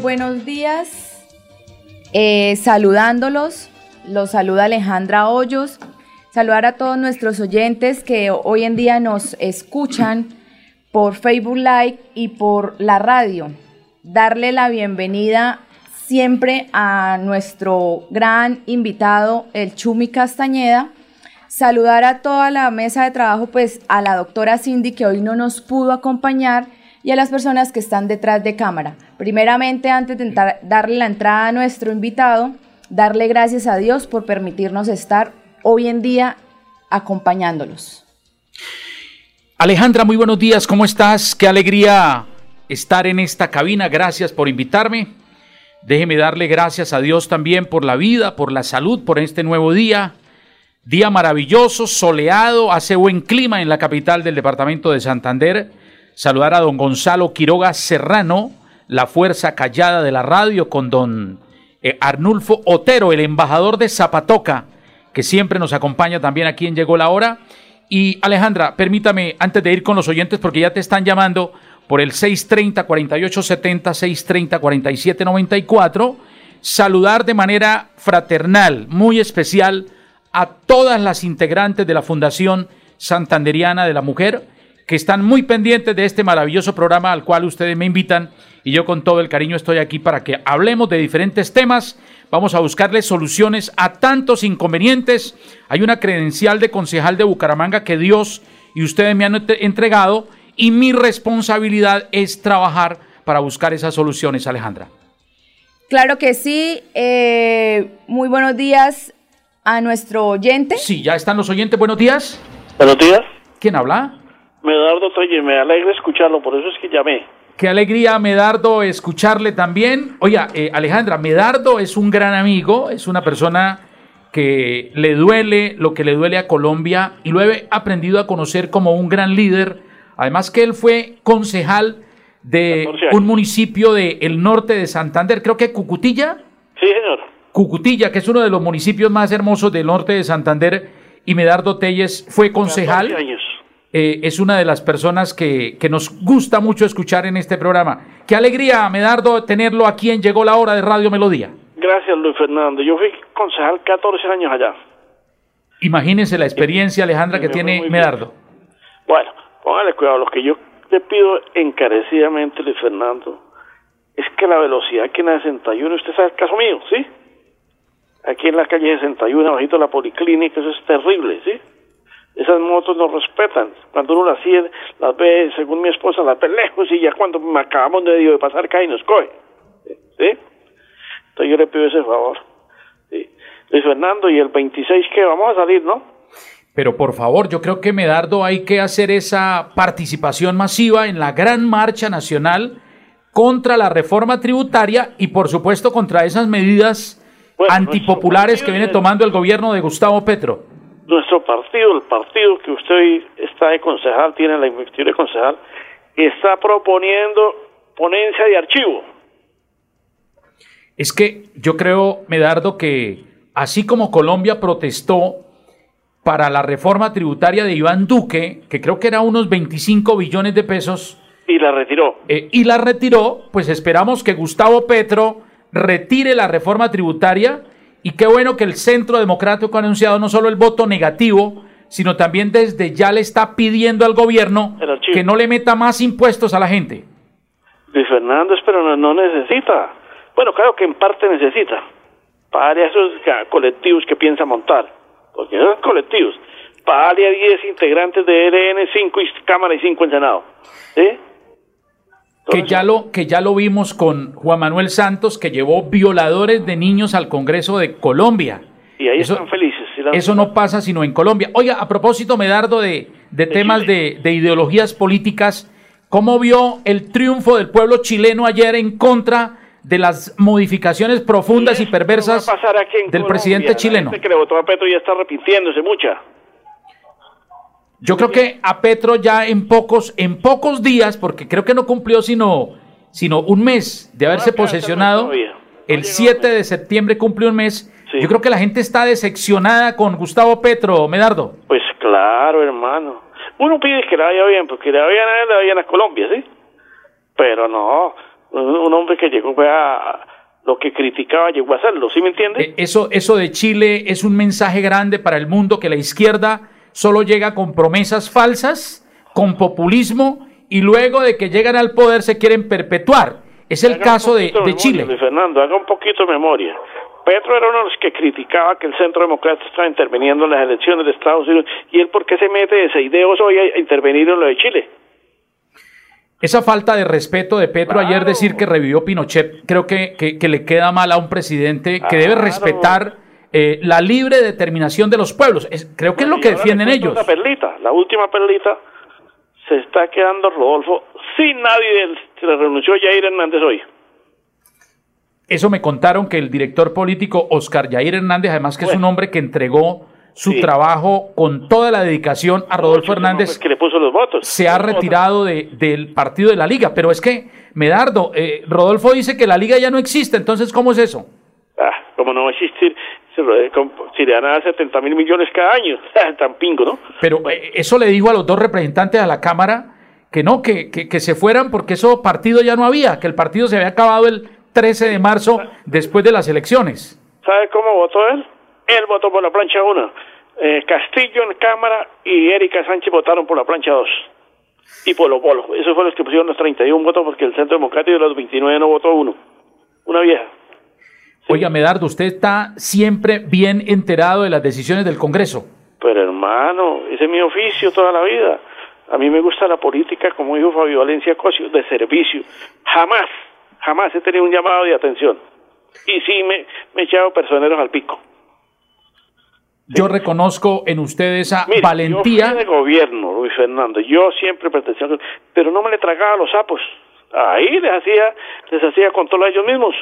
Buenos días. Eh, saludándolos, los saluda Alejandra Hoyos. Saludar a todos nuestros oyentes que hoy en día nos escuchan por Facebook Live y por la radio. Darle la bienvenida siempre a nuestro gran invitado, el Chumi Castañeda. Saludar a toda la mesa de trabajo, pues a la doctora Cindy que hoy no nos pudo acompañar y a las personas que están detrás de cámara. Primeramente, antes de darle la entrada a nuestro invitado, darle gracias a Dios por permitirnos estar hoy en día acompañándolos. Alejandra, muy buenos días, ¿cómo estás? Qué alegría estar en esta cabina, gracias por invitarme. Déjeme darle gracias a Dios también por la vida, por la salud, por este nuevo día. Día maravilloso, soleado, hace buen clima en la capital del departamento de Santander. Saludar a don Gonzalo Quiroga Serrano, la fuerza callada de la radio, con don eh, Arnulfo Otero, el embajador de Zapatoca, que siempre nos acompaña también aquí en Llegó la Hora. Y Alejandra, permítame, antes de ir con los oyentes, porque ya te están llamando por el 630-4870, 630-4794, saludar de manera fraternal, muy especial, a todas las integrantes de la Fundación Santanderiana de la Mujer, que están muy pendientes de este maravilloso programa al cual ustedes me invitan y yo con todo el cariño estoy aquí para que hablemos de diferentes temas. Vamos a buscarle soluciones a tantos inconvenientes. Hay una credencial de concejal de Bucaramanga que Dios y ustedes me han entre- entregado y mi responsabilidad es trabajar para buscar esas soluciones, Alejandra. Claro que sí. eh, muy buenos días a nuestro oyente. Sí, ya están los oyentes. Buenos días. Buenos días. ¿Quién habla? Medardo Treyes, me alegra escucharlo, por eso es que llamé. Qué alegría, Medardo, escucharle también. Oiga, eh, Alejandra, Medardo es un gran amigo, es una persona que le duele lo que le duele a Colombia y lo he aprendido a conocer como un gran líder. Además que él fue concejal de 14 años. un municipio del norte de Santander, creo que Cucutilla. Sí, señor. Cucutilla, que es uno de los municipios más hermosos del norte de Santander, y Medardo Telles fue concejal. 14 años. Eh, es una de las personas que, que nos gusta mucho escuchar en este programa. Qué alegría, Medardo, tenerlo aquí en Llegó la Hora de Radio Melodía. Gracias, Luis Fernando. Yo fui concejal 14 años allá. Imagínense la experiencia, Alejandra, que tiene. Medardo. Bueno, póngale cuidado. Lo que yo le pido encarecidamente, Luis Fernando, es que la velocidad que en la 61, usted sabe el caso mío, ¿sí? Aquí en la calle 61, bajito de la policlínica, eso es terrible, ¿sí? Esas motos no respetan. Cuando uno las sigue, las ve, según mi esposa, las ve lejos y ya cuando me acabamos de, de pasar cae y nos coge. ¿Sí? Entonces yo le pido ese favor. ¿sí? Luis Fernando, y el 26 que vamos a salir, ¿no? Pero por favor, yo creo que Medardo hay que hacer esa participación masiva en la gran marcha nacional contra la reforma tributaria y por supuesto contra esas medidas Bueno, antipopulares que viene partido- tomando el gobierno de Gustavo Petro. Nuestro partido, el partido que usted hoy está de concejal, tiene la investidura de concejal, está proponiendo ponencia de archivo. Es que yo creo, Medardo, que así como Colombia protestó para la reforma tributaria de Iván Duque, que creo que era unos 25 billones de pesos, Y la retiró. eh, y la retiró, pues esperamos que Gustavo Petro retire la reforma tributaria y qué bueno que el Centro Democrático ha anunciado no solo el voto negativo, sino también desde ya le está pidiendo al gobierno que no le meta más impuestos a la gente. Luis Fernández, pero no, no necesita. Bueno, claro que en parte necesita. Para esos colectivos que piensa montar. Porque esos colectivos. Pale a 10 integrantes de ELN, 5 Cámara y 5 en Senado. ¿Sí? Que ya, lo, que ya lo vimos con Juan Manuel Santos, que llevó violadores de niños al Congreso de Colombia. Y ahí están felices. eso no pasa sino en Colombia. Oiga, a propósito, Medardo, de, de, temas de, de, ideologías políticas, ¿cómo vio el triunfo del pueblo chileno ayer en contra de las modificaciones profundas y, perversas del presidente chileno? que le votó a Petro ya está arrepintiéndose mucha. Yo creo que a Petro ya en pocos, en pocos días, porque creo que no cumplió sino, sino un mes de haberse posesionado, el 7 de septiembre cumplió un mes. Yo creo que la gente está decepcionada con Gustavo Petro, Medardo. Pues claro, hermano. Uno pide que le vaya bien, porque le vaya bien a él, le vaya bien a Colombia, ¿sí? Pero no, un hombre que llegó a lo que criticaba llegó a hacerlo, ¿sí me entiende? Eh, eso, eso de Chile es un mensaje grande para el mundo que la izquierda solo llega con promesas falsas, con populismo y luego de que llegan al poder se quieren perpetuar. Es el caso de, de, Chile. Fernando, haga un poquito de memoria. Petro era uno de los que criticaba que el Centro Democrático estaba interviniendo en las elecciones de Estados Unidos. ¿Y él por qué se mete de ese ideos hoy a intervenir en lo de Chile? Esa falta de respeto de Petro ayer decir que revivió Pinochet, creo que, que, le queda mal a un presidente que debe respetar eh, la libre determinación de los pueblos. creo que es lo que defienden ellos. La perlita, la última perlita, se está quedando Rodolfo sin nadie, se le renunció Jair Hernández hoy. Eso me contaron que el director político Oscar Jair Hernández, además que es un hombre que entregó su trabajo con toda la dedicación a Rodolfo Hernández, que le puso los votos. se ha retirado de, del partido de la liga. Pero es que, Medardo, eh, Rodolfo dice que la liga ya no existe, entonces ¿cómo es eso? Ah, como no va a existir, si le dan a 70 mil millones cada año, tan pingo, ¿no? Pero eh, eso le dijo a los dos representantes de la Cámara que no, que, que, se fueran porque eso partido ya no había, que el partido se había acabado el 13 de marzo después de las elecciones. ¿Sabe cómo votó él? Él votó por la plancha 1. Eh, Castillo en Cámara y Erika Sánchez votaron por la plancha 2. Y Polo Polo. Esos fueron los que pusieron los 31 votos porque el Centro Democrático de los 29 no votó uno. Una vieja. Oiga, Medardo, usted está siempre bien enterado de las decisiones del Congreso. Pero hermano, ese es mi oficio toda la vida. A mí me gusta la política, como dijo Fabio Valencia Cosio, de servicio. Jamás, jamás he tenido un llamado de atención. Y sí me, me he echado personeros al pico. Yo reconozco en usted esa valentía. Yo fui de gobierno, Luis Fernando. Yo siempre pertenecía, pero no me le tragaba los sapos. Ahí les hacía, les hacía control a ellos mismos.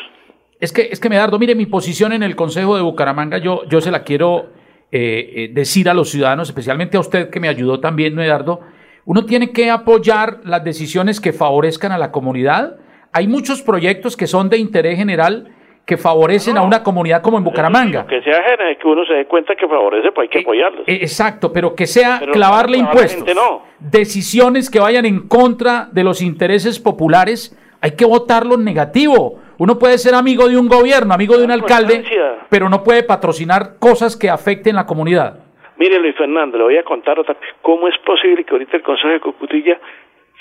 Es que, es que Medardo, mire, mi posición en el Consejo de Bucaramanga, yo, yo se la quiero eh, eh, decir a los ciudadanos, especialmente a usted que me ayudó también, Medardo. Uno tiene que apoyar las decisiones que favorezcan a la comunidad. Hay muchos proyectos que son de interés general que favorecen a una comunidad como en Bucaramanga. Que sea que uno se dé cuenta que favorece, pues hay que eh, apoyarlos. exacto, pero que sea clavarle impuestos. Decisiones que vayan en contra de los intereses populares, hay que votarlo en negativo. Uno puede ser amigo de un gobierno, amigo de un alcalde, pero no puede patrocinar cosas que afecten la comunidad. Mire, Luis Fernando, le voy a contar otra. ¿Cómo es posible que ahorita el Consejo de Cocutilla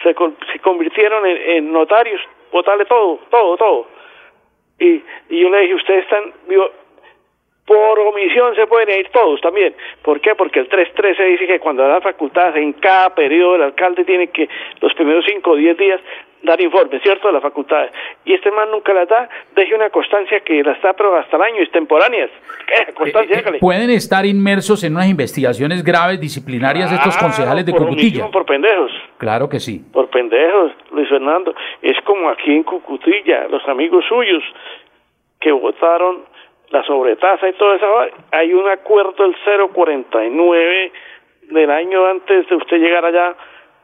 se, se convirtieron en, notarios? Votarle todo, todo, todo. Y, y yo le dije, ustedes están, por omisión se pueden ir todos también. ¿Por qué? Porque el 313 dice que cuando da facultades en cada periodo el alcalde tiene que los primeros 5 o 10 días dar informes, ¿cierto?, de las facultades. Y este man nunca las da, deje una constancia que las está pero hasta el año, extemporáneas. Constancia, eh, eh, pueden estar inmersos en unas investigaciones graves, disciplinarias, estos concejales de Cucutilla. Por pendejos. Claro que sí. Por pendejos, Luis Fernando. Es como aquí en Cucutilla, los amigos suyos que votaron la sobretasa y todo eso. Hay un acuerdo del 049 del año antes de usted llegar allá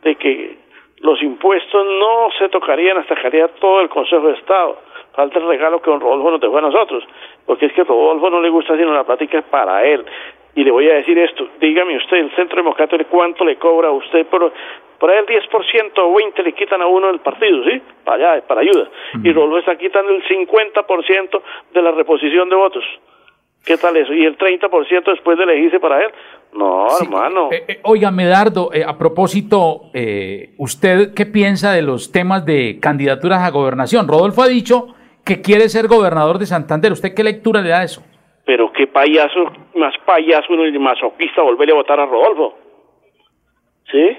de que los impuestos no se tocarían hasta que haría todo el Consejo de Estado. Falta el regalo que Rodolfo nos dejó a nosotros, porque es que a Rodolfo no le gusta sino la plática para él. Y le voy a decir esto, dígame usted, el Centro Democrático, ¿cuánto le cobra a usted por, por ahí el 10% o 20% le quitan a uno del partido, ¿sí? Para allá, para ayuda. Y Rodolfo está quitando el 50% de la reposición de votos. ¿Qué tal eso? ¿Y el 30% después de elegirse para él? No, hermano. Eh, eh, oiga, Medardo, eh, a propósito, ¿usted qué piensa de los temas de candidaturas a gobernación? Rodolfo ha dicho que quiere ser gobernador de Santander. ¿Usted qué lectura le da a eso? Pero qué payaso, más payaso uno masoquista volverle a votar a Rodolfo. ¿Sí?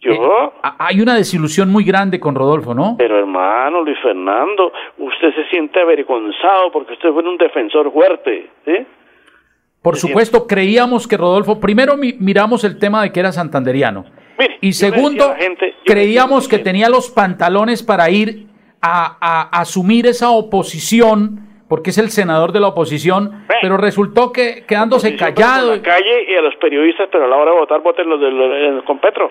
Yo. Eh, hay una desilusión muy grande con Rodolfo, ¿no? Pero hermano Luis Fernando, usted se siente avergonzado porque usted fue un defensor fuerte, ¿sí? Por supuesto, creíamos que Rodolfo, primero miramos el tema de que era santanderiano. y segundo, creíamos que tenía los pantalones para ir a, asumir esa oposición, porque es el senador de la oposición, pero resultó que quedándose callado. En la calle y a los periodistas, pero a la hora de votar, voten los del, con Petro.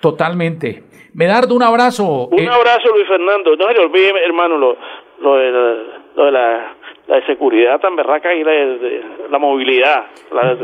Totalmente. Medardo, un abrazo. Un eh, abrazo, Luis Fernando. No se le olvide, hermano, lo, lo de la la seguridad tan berraca y la, de, la movilidad.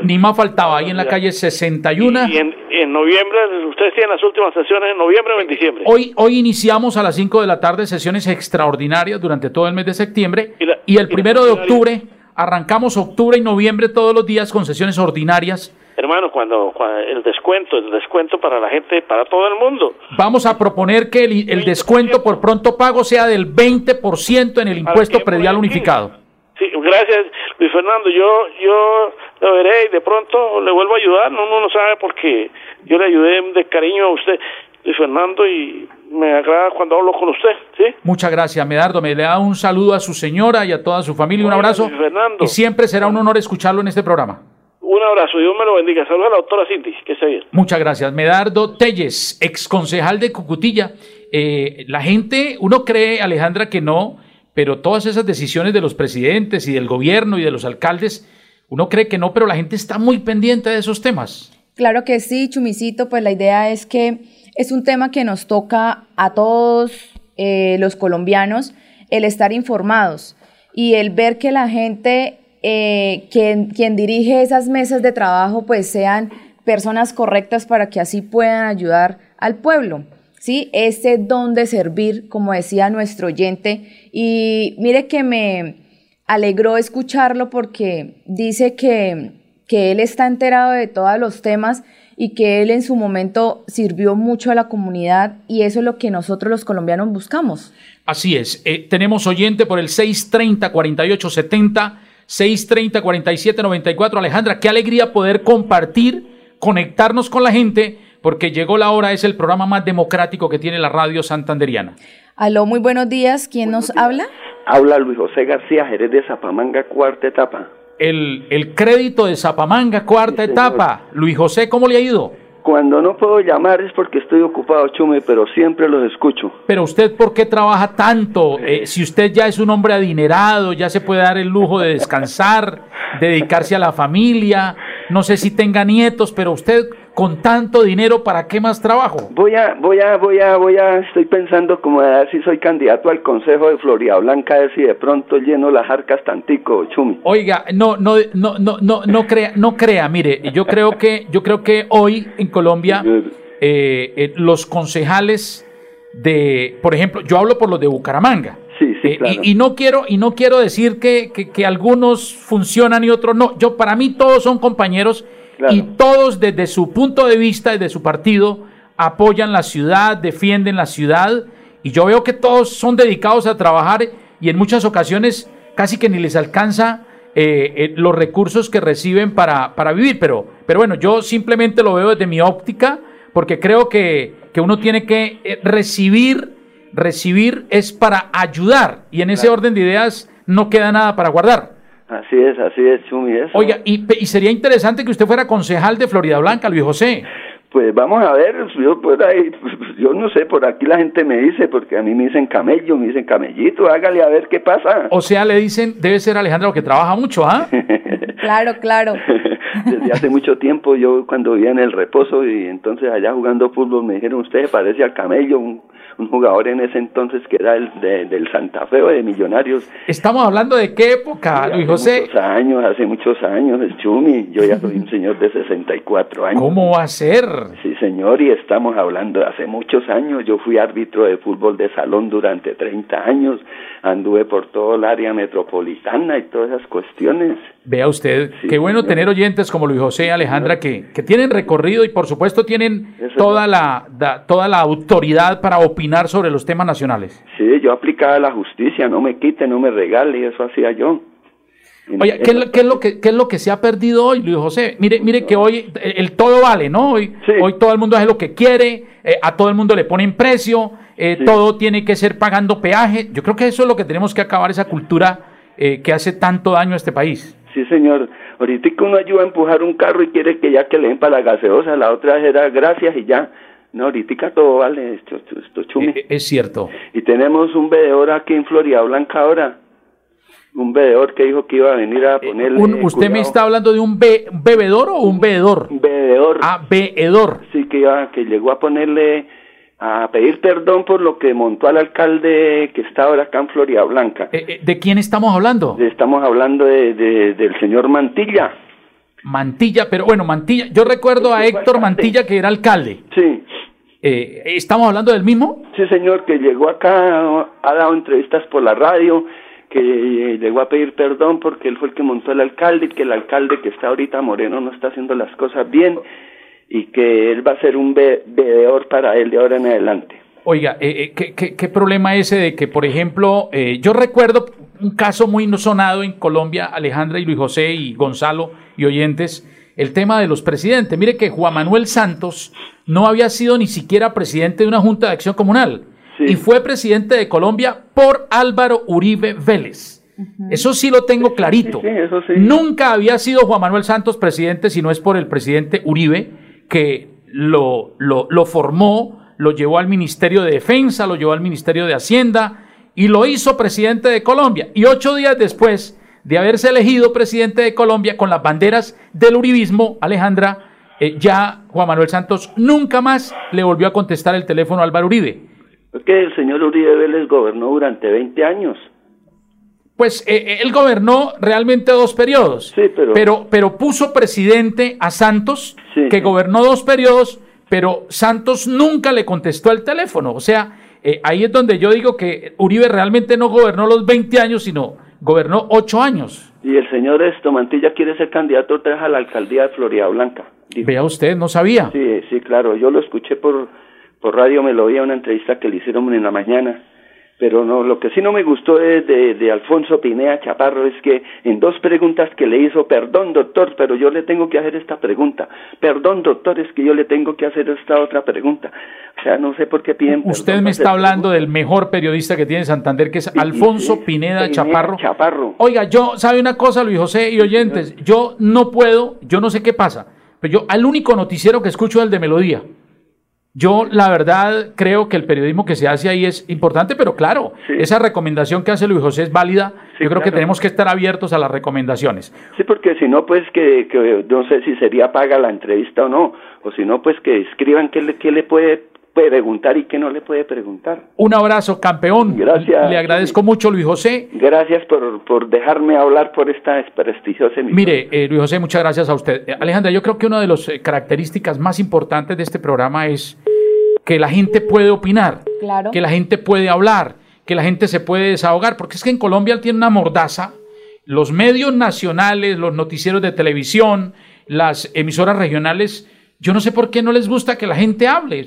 Ni más faltaba, ahí en la calle 61. Y, en, en, noviembre, ustedes tienen las últimas sesiones en noviembre o en diciembre. Hoy, hoy iniciamos a las 5 de la tarde sesiones extraordinarias durante todo el mes de septiembre y, el primero de octubre, arrancamos octubre y noviembre todos los días con sesiones ordinarias. Hermano, cuando, el descuento, el descuento para la gente, para todo el mundo. Vamos a proponer que el, el descuento por pronto pago sea del 20% en el impuesto predial unificado. Sí, gracias, Luis Fernando. Yo yo lo veré y de pronto le vuelvo a ayudar. No, uno no sabe porque yo le ayudé de cariño a usted, Luis Fernando, y me agrada cuando hablo con usted. ¿sí? Muchas gracias, Medardo. Me le da un saludo a su señora y a toda su familia. Un abrazo. Fernando. Y siempre será un honor escucharlo en este programa. Un abrazo, Dios me lo bendiga. Saludos a la doctora Cinti, que esté bien. Muchas gracias. Medardo Telles, ex concejal de Cucutilla. Eh, la gente, uno cree, Alejandra, que no pero todas esas decisiones de los presidentes y del gobierno y de los alcaldes, uno cree que no, pero la gente está muy pendiente de esos temas. Claro que sí, Chumicito, pues la idea es que es un tema que nos toca a todos eh, los colombianos el estar informados y el ver que la gente, eh, quien, quien dirige esas mesas de trabajo, pues sean personas correctas para que así puedan ayudar al pueblo. ¿sí? Ese don de servir, como decía nuestro oyente. Y mire que me alegró escucharlo porque dice que, que él está enterado de todos los temas y que él en su momento sirvió mucho a la comunidad y eso es lo que nosotros los colombianos buscamos. Así es. Eh, tenemos oyente por el 630-4870, 630-4794. Alejandra, qué alegría poder compartir, conectarnos con la gente porque llegó la hora, es el programa más democrático que tiene la radio santanderiana. Aló, muy buenos días. ¿Quién nos habla? Habla Luis José García, Jerez de Zapamanga, cuarta etapa. El, el crédito de Zapamanga, cuarta etapa. Luis José, ¿cómo le ha ido? Cuando no puedo llamar es porque estoy ocupado, Chume, pero siempre los escucho. Pero usted, ¿por qué trabaja tanto? Eh, si usted ya es un hombre adinerado, ya se puede dar el lujo de descansar, dedicarse a la familia, no sé si tenga nietos, pero usted con tanto dinero, ¿para qué más trabajo? Voy a, voy a, voy a, voy a, estoy pensando como a ver si soy candidato al Consejo de Florida Blanca, a ver si de pronto lleno las arcas tantico, Chumi. Oiga, no, no, no, no, no, no crea, no crea, mire, yo creo que, yo creo que hoy en Colombia eh, eh, los concejales de, por ejemplo, yo hablo por los de Bucaramanga. Sí, sí, eh, y, no quiero y no quiero decir que, que, que, algunos funcionan y otros no. Yo para mí todos son compañeros y todos desde su punto de vista, desde su partido, apoyan la ciudad, defienden la ciudad. Y yo veo que todos son dedicados a trabajar y en muchas ocasiones casi que ni les alcanza eh, eh, los recursos que reciben para, para vivir. Pero, pero bueno, yo simplemente lo veo desde mi óptica porque creo que, que uno tiene que eh, recibir, recibir es para ayudar y en ese orden de ideas no queda nada para guardar. Así es, así es, Chumi. Oiga, y, y, sería interesante que usted fuera concejal de Florida Blanca, Luis José. Pues vamos a ver, yo por ahí, yo no sé, por aquí la gente me dice, porque a mí me dicen camello, me dicen camellito, hágale a ver qué pasa. O sea, le dicen, debe ser Alejandro que trabaja mucho, ¿ah? claro, claro. Desde hace mucho tiempo, yo cuando vivía en el reposo y entonces allá jugando fútbol me dijeron, usted parece al camello, un un jugador en ese entonces que era el del Santa Fe o de Millonarios. Estamos hablando de qué época, Luis José. Hace muchos años, hace muchos años, el Chumi. Yo ya soy un señor de 64 años. ¿Cómo va a ser? Sí, señor, y estamos hablando de hace muchos años. Yo fui árbitro de fútbol de salón durante 30 años. Anduve por todo el área metropolitana y todas esas cuestiones. Vea usted, qué bueno tener oyentes como Luis José y Alejandra que, que tienen recorrido y por supuesto tienen toda la, toda la autoridad para opinar sobre los temas nacionales. Sí, yo aplicaba la justicia, no me quite, no me regale, y eso hacía yo. Oye, ¿qué, es lo- qué es lo que, qué es lo que se ha perdido hoy, Luis José? Mire, mire que hoy el, el todo vale, ¿no? Hoy, Sí. hoy todo el mundo hace lo que quiere, eh, a todo el mundo le ponen precio, eh, Sí. todo tiene que ser pagando peaje. Yo creo que eso es lo que tenemos que acabar, esa cultura eh, que hace tanto daño a este país. Sí, señor. Ahorita que uno ayuda a empujar un carro y quiere que ya que le den para la gaseosa, la otra era gracias y ya. No, ahorita todo vale, esto, esto, esto chumi. Eh, es cierto. Y tenemos un veedor aquí en Florida Blanca ahora. Un veedor que dijo que iba a venir a ponerle. Eh, Un- ¿Usted me está hablando de un be- bebedor o un veedor? Un veedor. Ah, veedor. Sí, que, iba, que llegó a ponerle. a pedir perdón por lo que montó al alcalde que está ahora acá en Florida Blanca. Eh, eh, ¿De quién estamos hablando? Estamos hablando de, de- del señor Mantilla. Mantilla, pero bueno, Mantilla. Yo recuerdo a Héctor. Mantilla que era alcalde. Sí. Eh, ¿Estamos hablando del mismo? Sí, señor, que llegó acá, ha dado entrevistas por la radio, que llegó a pedir perdón porque él fue el que montó el alcalde y que el alcalde que está ahorita Moreno no está haciendo las cosas bien y que él va a ser un ve- veedor para él de ahora en adelante. Oiga, eh, eh, ¿qué, qué, qué problema ese de que, por ejemplo, eh, yo recuerdo un caso muy sonado en Colombia, Alejandra y Luis José y Gonzalo y oyentes, el tema de los presidentes. Mire que Juan Manuel Santos no había sido ni siquiera presidente de una Junta de Acción Comunal Sí. y fue presidente de Colombia por Álvaro Uribe Vélez. Eso sí lo tengo clarito. sí, eso sí. Nunca había sido Juan Manuel Santos presidente, si no es por el presidente Uribe, que lo, lo, lo formó, lo llevó al Ministerio de Defensa, lo llevó al Ministerio de Hacienda y lo hizo presidente de Colombia. Y ocho días después de haberse elegido presidente de Colombia con las banderas del uribismo, Alejandra, eh, ya Juan Manuel Santos nunca más le volvió a contestar el teléfono a Álvaro Uribe. Es que el señor Uribe Vélez gobernó durante 20 años. Pues eh, eh, él gobernó realmente dos periodos, Sí, pero- pero, pero puso presidente a Santos, Sí. que gobernó dos periodos, pero Santos nunca le contestó el teléfono. O sea, eh, ahí es donde yo digo que Uribe realmente no gobernó los 20 años, sino gobernó 8 años. Y el señor esto, Mantilla, quiere ser candidato otra vez a la alcaldía de Florida Blanca. dijo. Vea usted, no sabía. Sí, sí, claro. Yo lo escuché por, por radio, me lo oía una entrevista que le hicieron en la mañana. Pero no, lo que sí no me gustó de, de, de Alfonso Pineda Chaparro es que en dos preguntas que le hizo, perdón doctor, pero yo le tengo que hacer esta pregunta. Perdón doctor, es que yo le tengo que hacer esta otra pregunta. O sea, no sé por qué piden. Usted me está hablando del mejor periodista que tiene Santander, que es Sí, Alfonso sí, Pineda, Pineda Chaparro. Chaparro. Oiga, yo, ¿sabe una cosa, Luis José y oyentes? Yo no puedo, yo no sé qué pasa, pero yo al único noticiero que escucho es el de Melodía. Yo, la verdad, creo que el periodismo que se hace ahí es importante, pero claro, Sí. esa recomendación que hace Luis José es válida. Sí, yo creo que tenemos que estar abiertos a las recomendaciones. Sí, porque si no, pues que, que no sé si sería paga la entrevista o no, o si no, pues que escriban qué le, qué le puede preguntar y qué no le puede preguntar. Un abrazo, campeón. Gracias. Le agradezco mucho, Luis José. Gracias por, por dejarme hablar por esta prestigiosa emisión. Mire, eh, Luis José, muchas gracias a usted. Eh, Alejandra, yo creo que una de las eh, características más importantes de este programa es que la gente puede opinar, Claro. que la gente puede hablar, que la gente se puede desahogar, porque es que en Colombia tiene una mordaza. Los medios nacionales, los noticieros de televisión, las emisoras regionales, yo no sé por qué no les gusta que la gente hable.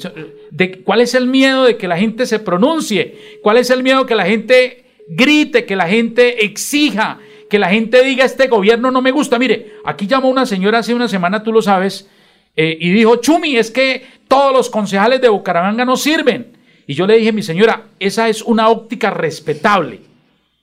De, ¿Cuál es el miedo de que la gente se pronuncie? ¿Cuál es el miedo que la gente grite, que la gente exija, que la gente diga este gobierno no me gusta? Mire, aquí llamó una señora hace una semana, tú lo sabes, eh, y dijo, Chumi, es que todos los concejales de Bucaramanga no sirven. Y yo le dije, mi señora, esa es una óptica respetable.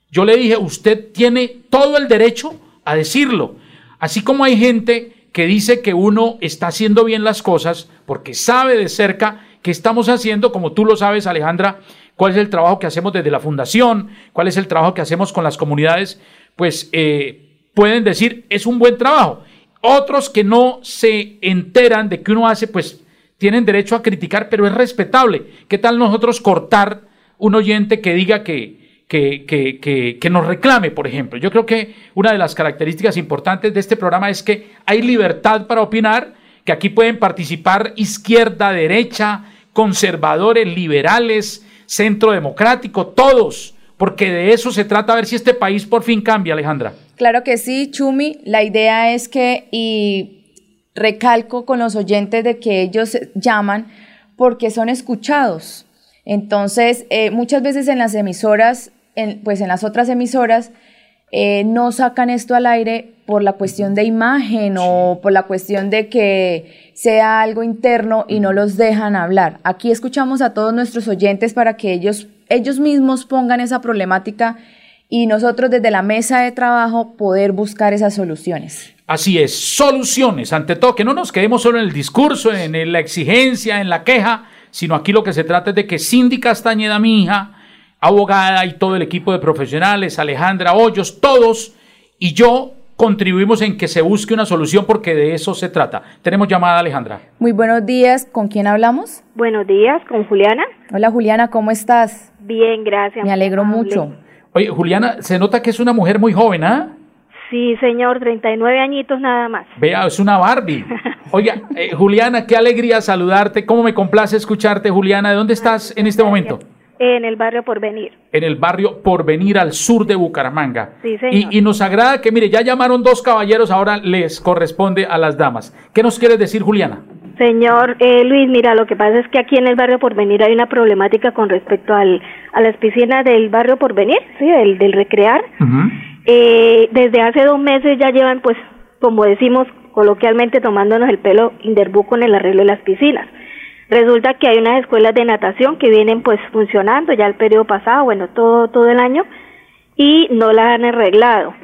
Yo le dije, usted tiene todo el derecho a decirlo. Así como hay gente que dice que uno está haciendo bien las cosas porque sabe de cerca que estamos haciendo, como tú lo sabes, Alejandra, cuál es el trabajo que hacemos desde la fundación, cuál es el trabajo que hacemos con las comunidades, pues eh, pueden decir, es un buen trabajo. Otros que no se enteran de que uno hace, pues tienen derecho a criticar, pero es respetable. ¿Qué tal nosotros cortar un oyente que diga que, que, que, que, nos reclame, por ejemplo? Yo creo que una de las características importantes de este programa es que hay libertad para opinar, que aquí pueden participar izquierda, derecha, conservadores, liberales, centro democrático, todos, porque de eso se trata, a ver si este país por fin cambia, Alejandra. Claro que sí, Chumi. La idea es que, y recalco con los oyentes de que ellos llaman porque son escuchados. Entonces, eh, muchas veces en las emisoras, en, pues en las otras emisoras, eh, no sacan esto al aire por la cuestión de imagen o por la cuestión de que sea algo interno y no los dejan hablar. Aquí escuchamos a todos nuestros oyentes para que ellos, ellos mismos pongan esa problemática y nosotros desde la mesa de trabajo poder buscar esas soluciones. Así es, soluciones, ante todo, que no nos quedemos solo en el discurso, en la exigencia, en la queja, sino aquí lo que se trata es de que Cindy Castañeda, mi hija, abogada y todo el equipo de profesionales, Alejandra Hoyos, todos, y yo contribuimos en que se busque una solución porque de eso se trata. Tenemos llamada, Alejandra. Muy buenos días, ¿con quién hablamos? Buenos días, con Juliana. Hola Juliana, ¿cómo estás? Bien, gracias. Me alegro mucho. Oye, Juliana, se nota que es una mujer muy joven, ¿ah? Sí, señor, 39 añitos nada más. Vea, es una Barbie. Oiga, eh, Juliana, qué alegría saludarte. ¿Cómo me complace escucharte, Juliana? ¿De dónde estás en este momento? En el barrio Porvenir. En el barrio Porvenir, al sur de Bucaramanga. Sí, señor. Y, y, nos agrada que, mire, ya llamaron dos caballeros, ahora les corresponde a las damas. ¿Qué nos quieres decir, Juliana? Señor eh, Luis, mira, lo que pasa es que aquí en el barrio Porvenir hay una problemática con respecto al, a las piscinas del barrio Porvenir, ¿sí? del, del recrear. Eh, desde hace dos meses ya llevan, pues, como decimos coloquialmente, tomándonos el pelo Inderbu con el arreglo de las piscinas. Resulta que hay unas escuelas de natación que vienen pues funcionando ya el periodo pasado, bueno, todo, todo el año, y no las han arreglado.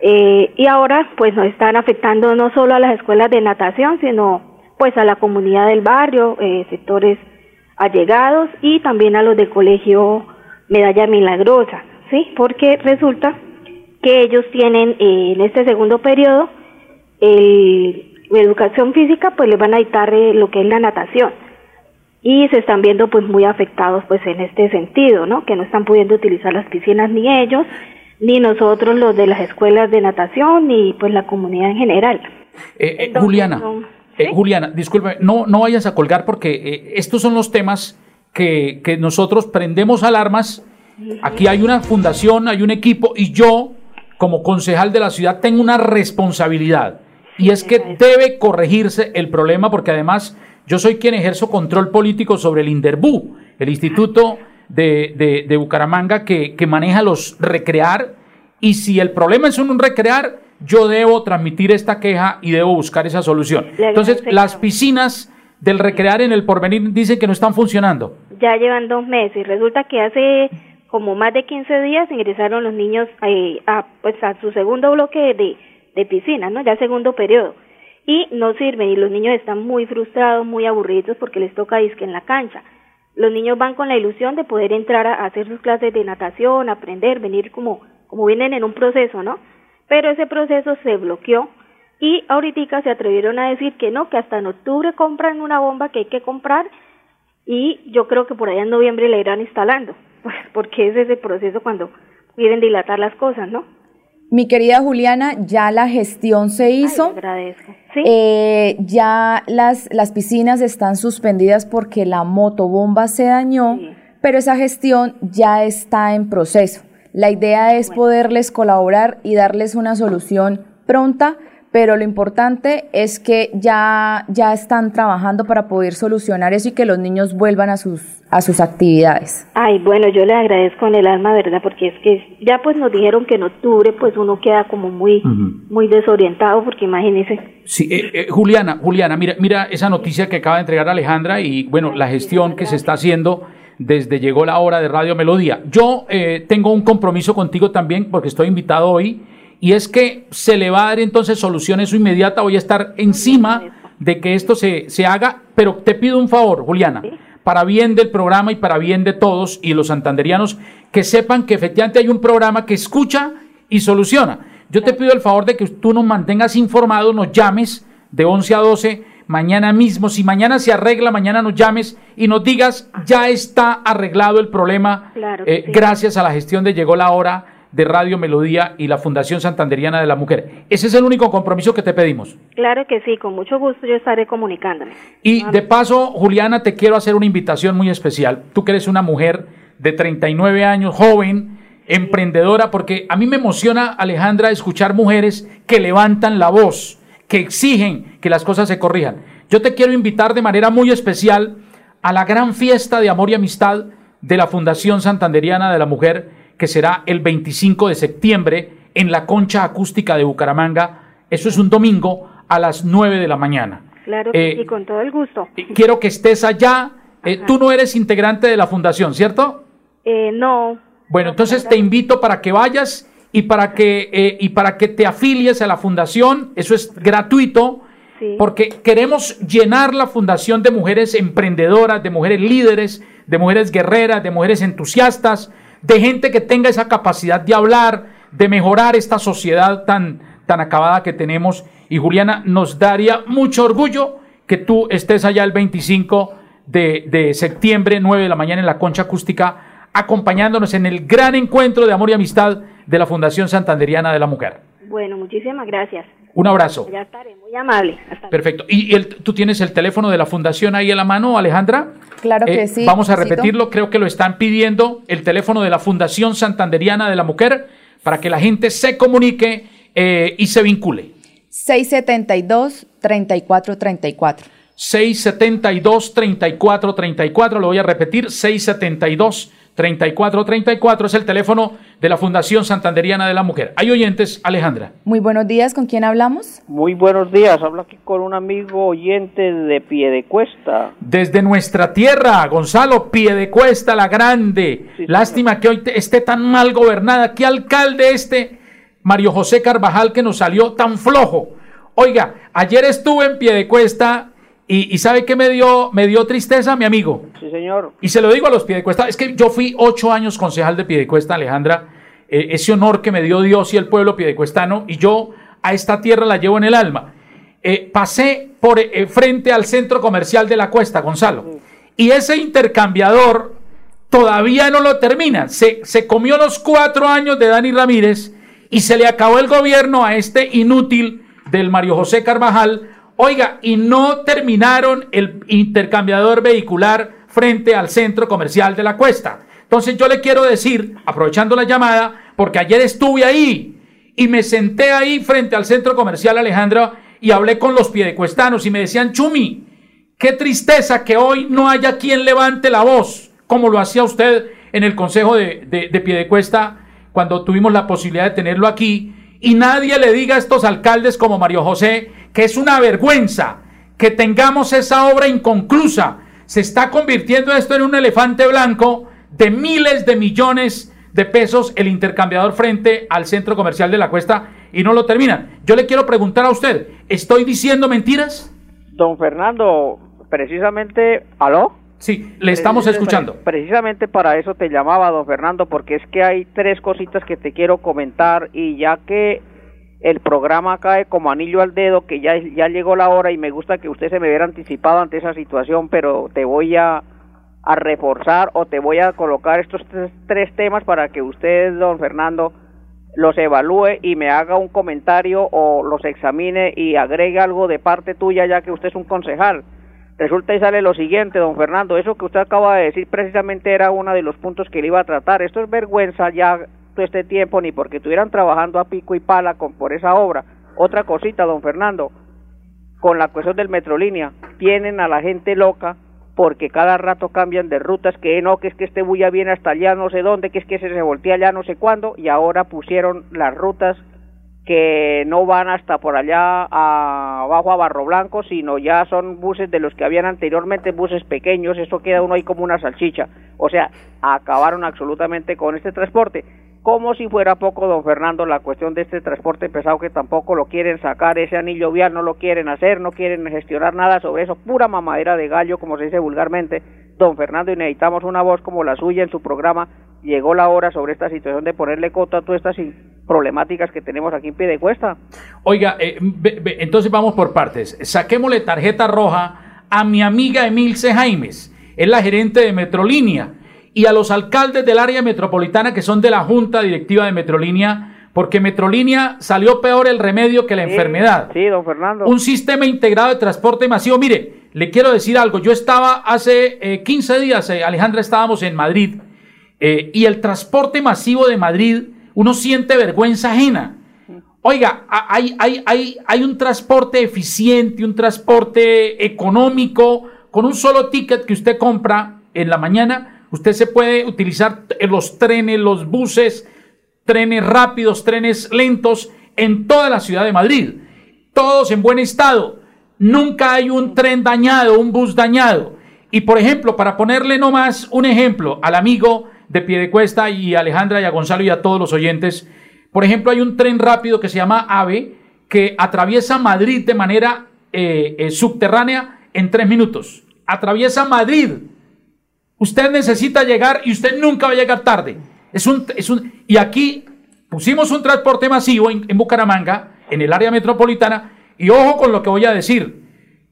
Eh, y ahora pues nos están afectando no solo a las escuelas de natación, sino pues a la comunidad del barrio, eh, sectores allegados y también a los del colegio Medalla Milagrosa, ¿sí? Porque resulta que ellos tienen eh, en este segundo periodo el, educación física, pues les van a dictar eh, lo que es la natación y se están viendo pues muy afectados pues en este sentido, ¿no? Que no están pudiendo utilizar las piscinas ni ellos, ni nosotros los de las escuelas de natación, ni pues la comunidad en general. Eh, eh, Juliana, no, ¿sí? eh, Juliana, disculpe, no, no vayas a colgar porque eh, estos son los temas que, que nosotros prendemos alarmas. Aquí hay una fundación, hay un equipo y yo, como concejal de la ciudad, tengo una responsabilidad. Y es que debe corregirse el problema porque además yo soy quien ejerzo control político sobre el INDERBU, el Instituto de, de, de Bucaramanga que, que, maneja los recrear. Y si el problema es un recrear, yo debo transmitir esta queja y debo buscar esa solución. Entonces, las piscinas del recrear en el porvenir dicen que no están funcionando. Ya llevan dos meses. Resulta que hace como más de 15 días ingresaron los niños eh, a, pues, a su segundo bloque de, piscina, ¿no? Ya segundo periodo y no sirven y los niños están muy frustrados, muy aburridos porque les toca disque en la cancha. Los niños van con la ilusión de poder entrar a hacer sus clases de natación, aprender, venir como como vienen en un proceso, ¿no? Pero ese proceso se bloqueó y ahorita se atrevieron a decir que no, que hasta en octubre compran una bomba que hay que comprar y yo creo que por allá en noviembre la irán instalando, pues porque es ese proceso cuando quieren dilatar las cosas, ¿no? Mi querida Juliana, ya la gestión se hizo. Ay, agradezco. ¿Sí? Eh, ya las, las piscinas están suspendidas porque la motobomba se dañó, sí. pero esa gestión ya está en proceso. La idea es bueno. poderles colaborar y darles una solución pronta, pero lo importante es que ya, ya están trabajando para poder solucionar eso y que los niños vuelvan a sus, a sus actividades. Ay, bueno, yo le agradezco en el alma, ¿verdad? Porque es que ya pues nos dijeron que en octubre pues uno queda como muy, uh -huh. muy desorientado, porque imagínese. Sí, eh, eh, Juliana, Juliana, mira, mira esa noticia que acaba de entregar Alejandra y bueno, la gestión que se está haciendo desde llegó la hora de Radio Melodía. Yo eh, tengo un compromiso contigo también porque estoy invitado hoy y es que se le va a dar entonces solución eso inmediata. Voy a estar encima de que esto se, se haga, pero te pido un favor, Juliana, para bien del programa y para bien de todos y los santanderianos, que sepan que efectivamente hay un programa que escucha y soluciona. Yo te pido el favor de que tú nos mantengas informados, nos llames de 11 a 12 mañana mismo. Si mañana se arregla, mañana nos llames y nos digas, ya está arreglado el problema claro eh, sí. gracias a la gestión de Llegó la Hora de Radio Melodía y la Fundación Santanderiana de la Mujer. Ese es el único compromiso que te pedimos. Claro que sí, con mucho gusto yo estaré comunicándome. Y de paso, Juliana, te quiero hacer una invitación muy especial. Tú que eres una mujer de 39 años, joven, emprendedora, porque a mí me emociona, Alejandra, escuchar mujeres que levantan la voz, que exigen que las cosas se corrijan. Yo te quiero invitar de manera muy especial a la gran fiesta de amor y amistad de la Fundación Santanderiana de la Mujer que será el 25 de septiembre en la concha acústica de Bucaramanga. Eso es un domingo a las 9 de la mañana. Claro, eh, y con todo el gusto. Quiero que estés allá. Eh, tú no eres integrante de la fundación, ¿cierto? Eh, no. Bueno, entonces te invito para que vayas y para que, y para que te afilies a la fundación. Eso es gratuito. Porque queremos llenar la fundación de mujeres emprendedoras, de mujeres líderes, de mujeres guerreras, de mujeres entusiastas, de gente que tenga esa capacidad de hablar, de mejorar esta sociedad tan, tan acabada que tenemos. Y Juliana, nos daría mucho orgullo que tú estés allá el 25 de, de septiembre, 9 de la mañana en la concha acústica, acompañándonos en el gran encuentro de amor y amistad de la Fundación Santanderiana de la Mujer. Bueno, muchísimas gracias. Un abrazo. Ya estaré, muy amable. Perfecto. ¿Y tú tienes el teléfono de la fundación ahí a la mano, Alejandra? Claro que eh, sí. Vamos a repetirlo, creo que lo están pidiendo, el teléfono de la Fundación Santanderiana de la Mujer, para que la gente se comunique eh, y se vincule. 672-3434. 672-3434, lo voy a repetir, 672 3434 es el teléfono de la Fundación Santanderiana de la Mujer. Hay oyentes, Alejandra. Muy buenos días, ¿con quién hablamos? Muy buenos días, hablo aquí con un amigo oyente de Piedecuesta. Desde nuestra tierra, Gonzalo Piedecuesta la Grande. Lástima que hoy esté tan mal gobernada. ¿Qué alcalde este? Mario José Carvajal que nos salió tan flojo. Oiga, ayer estuve en Piedecuesta y, ¿sabe qué me dio, me dio tristeza, mi amigo? Sí, señor. Y se lo digo a los Piedecuesta. Es que yo fui ocho años concejal de Piedecuesta, Alejandra. Eh, ese honor que me dio Dios y el pueblo piedecuestano. Y yo a esta tierra la llevo en el alma. Eh, pasé por eh, frente al centro comercial de la Cuesta, Gonzalo. Y ese intercambiador todavía no lo termina. Se, se comió los cuatro años de Dani Ramírez y se le acabó el gobierno a este inútil del Mario José Carvajal Oiga, y no terminaron el intercambiador vehicular frente al centro comercial de la cuesta. Entonces yo le quiero decir, aprovechando la llamada, porque ayer estuve ahí y me senté ahí frente al centro comercial Alejandro y hablé con los piedecuestanos y me decían, Chumi, qué tristeza que hoy no haya quien levante la voz, como lo hacía usted en el Consejo de, de, de Piedecuesta cuando tuvimos la posibilidad de tenerlo aquí, y nadie le diga a estos alcaldes como Mario José que es una vergüenza que tengamos esa obra inconclusa. Se está convirtiendo esto en un elefante blanco de miles de millones de pesos el intercambiador frente al centro comercial de la cuesta y no lo terminan. Yo le quiero preguntar a usted, ¿estoy diciendo mentiras? Don Fernando, precisamente, ¿aló? Sí, le estamos escuchando. Precisamente para eso te llamaba, don Fernando, porque es que hay tres cositas que te quiero comentar y ya que el programa cae como anillo al dedo, que ya, ya llegó la hora y me gusta que usted se me hubiera anticipado ante esa situación, pero te voy a, a reforzar o te voy a colocar estos tres, temas para que usted, don Fernando, los evalúe y me haga un comentario o los examine y agregue algo de parte tuya ya que usted es un concejal. Resulta y sale lo siguiente, don Fernando, eso que usted acaba de decir precisamente era uno de los puntos que le iba a tratar. Esto es vergüenza ya todo este tiempo ni porque estuvieran trabajando a pico y pala con, por esa obra. Otra cosita, don Fernando, con la cuestión del Metrolínea, tienen a la gente loca porque cada rato cambian de rutas, que no, que es que este bulla viene hasta allá no sé dónde, que es que se, se voltea allá no sé cuándo, y ahora pusieron las rutas que no van hasta por allá abajo a Barro Blanco, sino ya son buses de los que habían anteriormente, buses pequeños, eso queda uno ahí como una salchicha. O sea, acabaron absolutamente con este transporte. Como si fuera poco, don Fernando, la cuestión de este transporte pesado que tampoco lo quieren sacar, ese anillo vial no lo quieren hacer, no quieren gestionar nada sobre eso, pura mamadera de gallo, como se dice vulgarmente, don Fernando, y necesitamos una voz como la suya en su programa. Llegó la hora sobre esta situación de ponerle coto a todas estas problemáticas que tenemos aquí en pie de cuesta. Oiga, eh, entonces vamos por partes. Saquémosle tarjeta roja a mi amiga Emilce Jaimes, es la gerente de Metrolínea, y a los alcaldes del área metropolitana que son de la Junta Directiva de Metrolínea, porque Metrolínea salió peor el remedio que la enfermedad. Sí, don Fernando. Un sistema integrado de transporte masivo. Mire, le quiero decir algo. Yo estaba hace 15 eh, días, eh, Alejandra, estábamos en Madrid, y el transporte masivo de Madrid uno siente vergüenza ajena. Oiga, hay, hay, hay, hay un transporte eficiente, un transporte económico, con un solo ticket que usted compra en la mañana, usted se puede utilizar los trenes, los buses, trenes rápidos, trenes lentos en toda la ciudad de Madrid, todos en buen estado. Nunca hay un tren dañado, un bus dañado. Y por ejemplo, para ponerle nomás un ejemplo al amigo de Piedecuesta y a Alejandra y a Gonzalo y a todos los oyentes, por ejemplo, hay un tren rápido que se llama AVE que atraviesa Madrid de manera eh, eh, subterránea en tres minutos. Atraviesa Madrid. Usted necesita llegar y usted nunca va a llegar tarde. Es un, es un, y aquí pusimos un transporte masivo en, Bucaramanga, en el área metropolitana, y ojo con lo que voy a decir.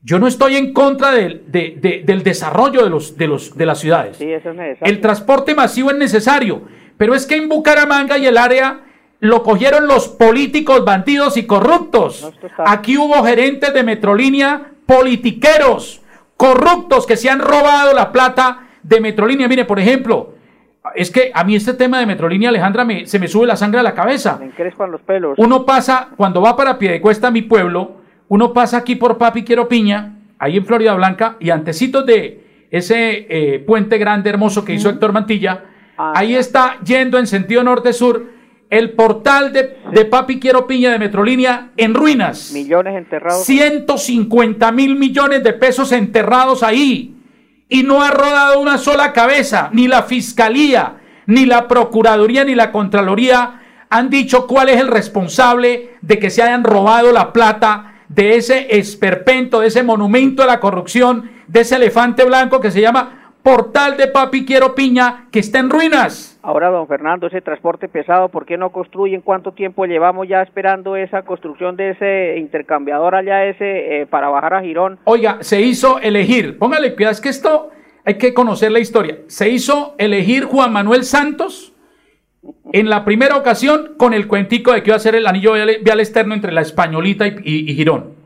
Yo no estoy en contra del, del desarrollo de, los, de, los, de las ciudades. Sí, eso es el transporte masivo es necesario, pero es que en Bucaramanga y el área lo cogieron los políticos bandidos y corruptos. Aquí hubo gerentes de Metrolínea politiqueros, corruptos que se han robado la plata de Metrolínea. Mire, por ejemplo, es que a mí este tema de Metrolínea, Alejandra, me, se me sube la sangre a la cabeza. Me encrespan los pelos. Uno pasa, cuando va para Piedecuesta, mi pueblo, uno pasa aquí por Papi Quiero Piña, ahí en Florida Blanca, y antecitos de ese eh, puente grande, hermoso que hizo Héctor Mantilla, ah, ahí está yendo en sentido norte-sur el portal de, Papi Quiero Piña de Metrolínea en ruinas. Millones enterrados. 150 mil millones de pesos enterrados ahí. Y no ha rodado una sola cabeza. Ni la Fiscalía, ni la Procuraduría, ni la Contraloría han dicho cuál es el responsable de que se hayan robado la plata de ese esperpento, de ese monumento a la corrupción, de ese elefante blanco que se llama portal de Papi Quiero Piña que está en ruinas. Ahora, don Fernando, ese transporte pesado, ¿por qué no construyen? ¿Cuánto tiempo llevamos ya esperando esa construcción de ese intercambiador allá ese eh, para bajar a Girón? Oiga, se hizo elegir, póngale cuidado, es que esto hay que conocer la historia. Se hizo elegir Juan Manuel Santos en la primera ocasión con el cuentico de que iba a ser el anillo vial externo entre la Españolita y Girón.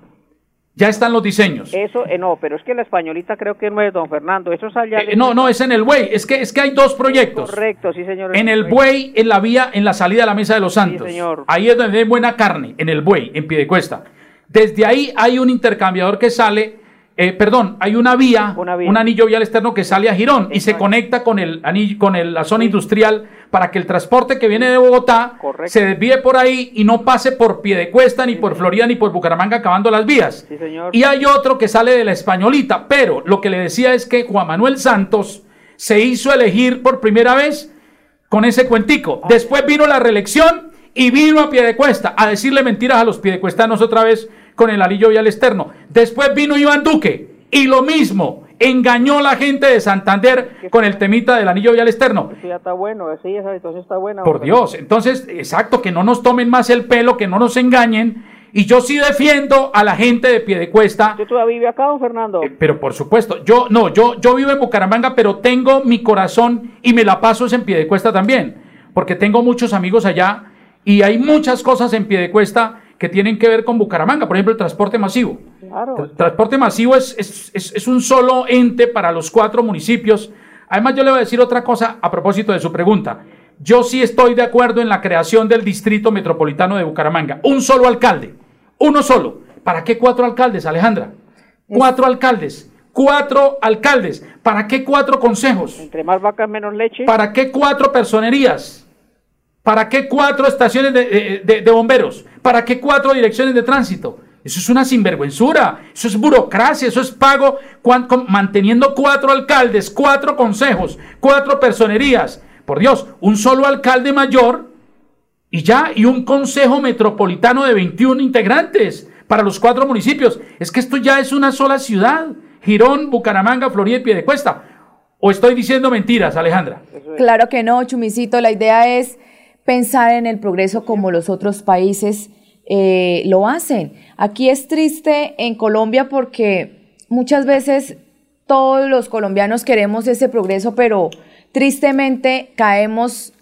Ya están los diseños. Eso, eh, no, pero es que la españolita creo que no es don Fernando, eso es allá. Eh, no, no, es en el buey, es que, es que hay dos proyectos. Correcto, sí señor. En el buey, en la vía, en la salida de la Mesa de los Santos. Sí, señor. Ahí es donde hay buena carne, en el buey, en pie de cuesta. Desde ahí hay un intercambiador que sale eh, perdón, hay una vía, un anillo vial externo que sale a Girón y se conecta con el anillo, con la zona industrial para que el transporte que viene de Bogotá se desvíe por ahí y no pase por Piedecuesta, ni por Florida, ni por Bucaramanga, acabando las vías. Y hay otro que sale de la Españolita, pero lo que le decía es que Juan Manuel Santos se hizo elegir por primera vez con ese cuentico. Ah. Después vino la reelección y vino a Piedecuesta a decirle mentiras a los piedecuestanos otra vez con el anillo vial externo. Después vino Iván Duque y lo mismo, engañó a la gente de Santander con el temita del anillo vial externo. Eso ya está bueno, sí, esa situación está buena. Por Dios, entonces, exacto, que no nos tomen más el pelo, que no nos engañen. Y yo sí defiendo a la gente de Piedecuesta. ¿Tú todavía vives acá, don Fernando? Eh, pero por supuesto, yo no, yo, yo vivo en Bucaramanga, pero tengo mi corazón y me la paso en Piedecuesta también, porque tengo muchos amigos allá y hay muchas cosas en Piedecuesta que tienen que ver con Bucaramanga, por ejemplo, el transporte masivo. Claro. transporte masivo es, es, un solo ente para los cuatro municipios. Además, yo le voy a decir otra cosa a propósito de su pregunta. Yo sí estoy de acuerdo en la creación del distrito metropolitano de Bucaramanga. Un solo alcalde, uno solo. ¿Para qué cuatro alcaldes, Alejandra? Cuatro alcaldes. Cuatro alcaldes. ¿Para qué cuatro consejos? Entre más vacas, menos leche. ¿Para qué cuatro personerías? ¿Para qué cuatro estaciones de, bomberos? ¿Para qué cuatro direcciones de tránsito? Eso es una sinvergüenzura, eso es burocracia, eso es pago manteniendo cuatro alcaldes, cuatro consejos, cuatro personerías. Por Dios, un solo alcalde mayor y ya, y un consejo metropolitano de 21 integrantes para los cuatro municipios. Es que esto ya es una sola ciudad. Girón, Bucaramanga, Florida y Piedecuesta. ¿O estoy diciendo mentiras, Alejandra? Claro que no, Chumicito. La idea es pensar en el progreso como los otros países eh, lo hacen. Aquí es triste en Colombia porque muchas veces todos los colombianos queremos ese progreso, pero tristemente caemos,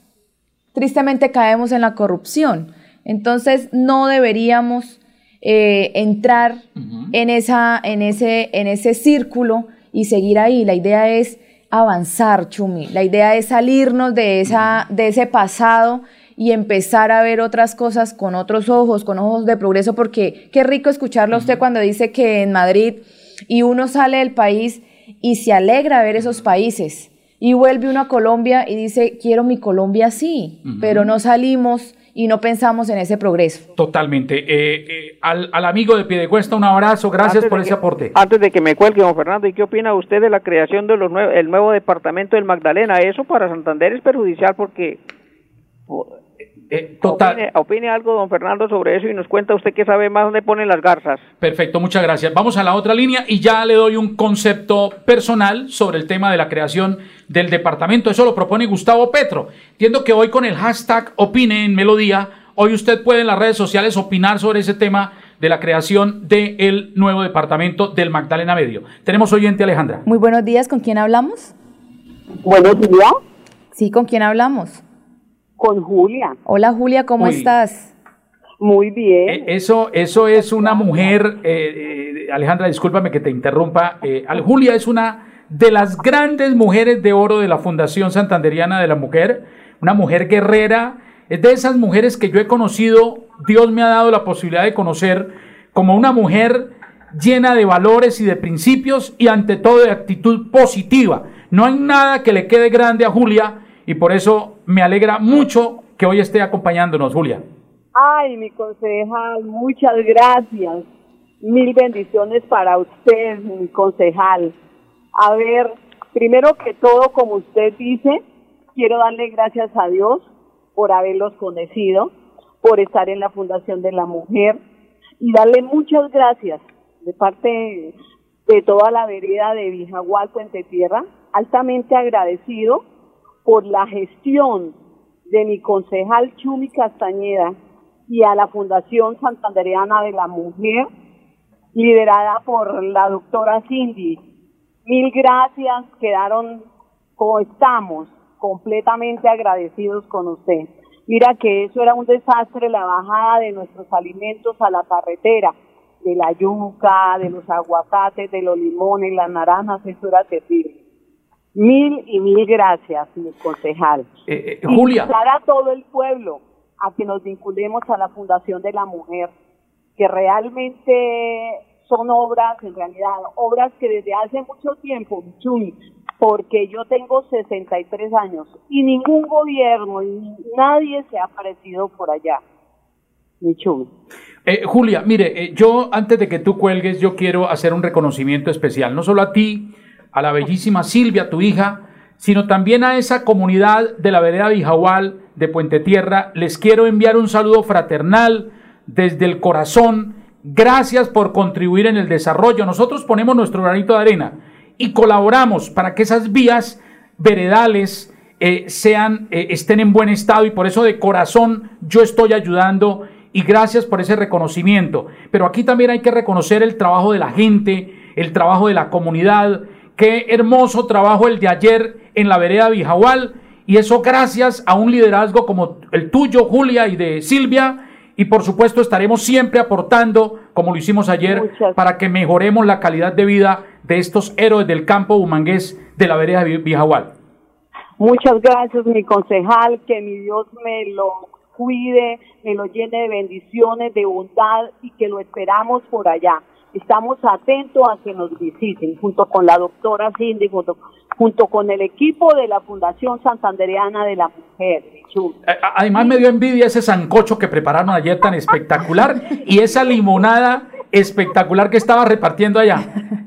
tristemente caemos en la corrupción. Entonces no deberíamos eh, entrar en, esa, en, ese, en ese círculo y seguir ahí. La idea es avanzar, Chumi. La idea es salirnos de, esa, de ese pasado y empezar a ver otras cosas con otros ojos, con ojos de progreso, porque qué rico escucharlo a usted cuando dice que en Madrid y uno sale del país y se alegra ver esos países. y vuelve uno a Colombia y dice, quiero mi Colombia así, pero no salimos y no pensamos en ese progreso. Totalmente. Eh, eh, al, al, amigo de Piedecuesta, un abrazo, gracias por ese aporte. Antes de que me cuelgue, don Fernando, ¿y qué opina usted de la creación del el nuevo departamento del Magdalena? Eso para Santander es perjudicial porque eh, total. Opine, opine, algo, don Fernando, sobre eso y nos cuenta usted que sabe más dónde ponen las garzas. Perfecto, muchas gracias. Vamos a la otra línea y ya le doy un concepto personal sobre el tema de la creación del departamento. Eso lo propone Gustavo Petro. Entiendo que hoy con el hashtag Opine en Melodía, hoy usted puede en las redes sociales opinar sobre ese tema de la creación del nuevo departamento del Magdalena Medio. Tenemos oyente Alejandra. Muy buenos días, ¿con quién hablamos? Buenos días. Sí, ¿con quién hablamos? Con Julia. Hola Julia, ¿cómo estás? Muy bien. Eh, eso, eso es una mujer, eh, eh, Alejandra, discúlpame que te interrumpa. Julia es una de las grandes mujeres de oro de la Fundación Santanderiana de la Mujer, una mujer guerrera, es de esas mujeres que yo he conocido, Dios me ha dado la posibilidad de conocer como una mujer llena de valores y de principios y ante todo de actitud positiva. No hay nada que le quede grande a Julia y por eso me alegra mucho que hoy esté acompañándonos, Julia. Ay, mi concejal, muchas gracias. Mil bendiciones para usted, mi concejal. A ver, primero que todo, como usted dice, quiero darle gracias a Dios por haberlos conocido, por estar en la Fundación de la Mujer y darle muchas gracias de parte de toda la vereda de Vijagual, Puente Tierra, altamente agradecido por la gestión de mi concejal Chumi Castañeda y a la Fundación Santandereana de la Mujer, liderada por la doctora Cindy. Mil gracias, quedaron como estamos, completamente agradecidos con usted. Mira que eso era un desastre, la bajada de nuestros alimentos a la carretera, de la yuca, de los aguacates, de los limones, las naranjas, eso era terrible. Mil y mil gracias, mi concejal. Eh, eh, Julia. a todo el pueblo a que nos vinculemos a la Fundación de la Mujer, que realmente son obras, en realidad, obras que desde hace mucho tiempo, porque yo tengo 63 años y ningún gobierno y nadie se ha aparecido por allá. Eh, Julia, mire, yo antes de que tú cuelgues, yo quiero hacer un reconocimiento especial, no solo a ti, a la bellísima Silvia, tu hija, sino también a esa comunidad de la vereda Bijahual de Puente Tierra. Les quiero enviar un saludo fraternal desde el corazón. Gracias por contribuir en el desarrollo. Nosotros ponemos nuestro granito de arena y colaboramos para que esas vías veredales eh, sean, eh, estén en buen estado y por eso de corazón yo estoy ayudando y gracias por ese reconocimiento. Pero aquí también hay que reconocer el trabajo de la gente, el trabajo de la comunidad, Qué hermoso trabajo el de ayer en la vereda Bijahual y eso gracias a un liderazgo como el tuyo, Julia, y de Silvia. Y por supuesto estaremos siempre aportando, como lo hicimos ayer, para que mejoremos la calidad de vida de estos héroes del campo humangués de la vereda Bijahual. Muchas gracias, mi concejal, que mi Dios me lo cuide, me lo llene de bendiciones, de bondad y que lo esperamos por allá estamos atentos a que nos visiten, junto con la doctora Cindy, junto, con el equipo de la Fundación Santandereana de la Mujer. Eh, además me dio envidia ese sancocho que prepararon ayer tan espectacular y esa limonada espectacular que estaba repartiendo allá.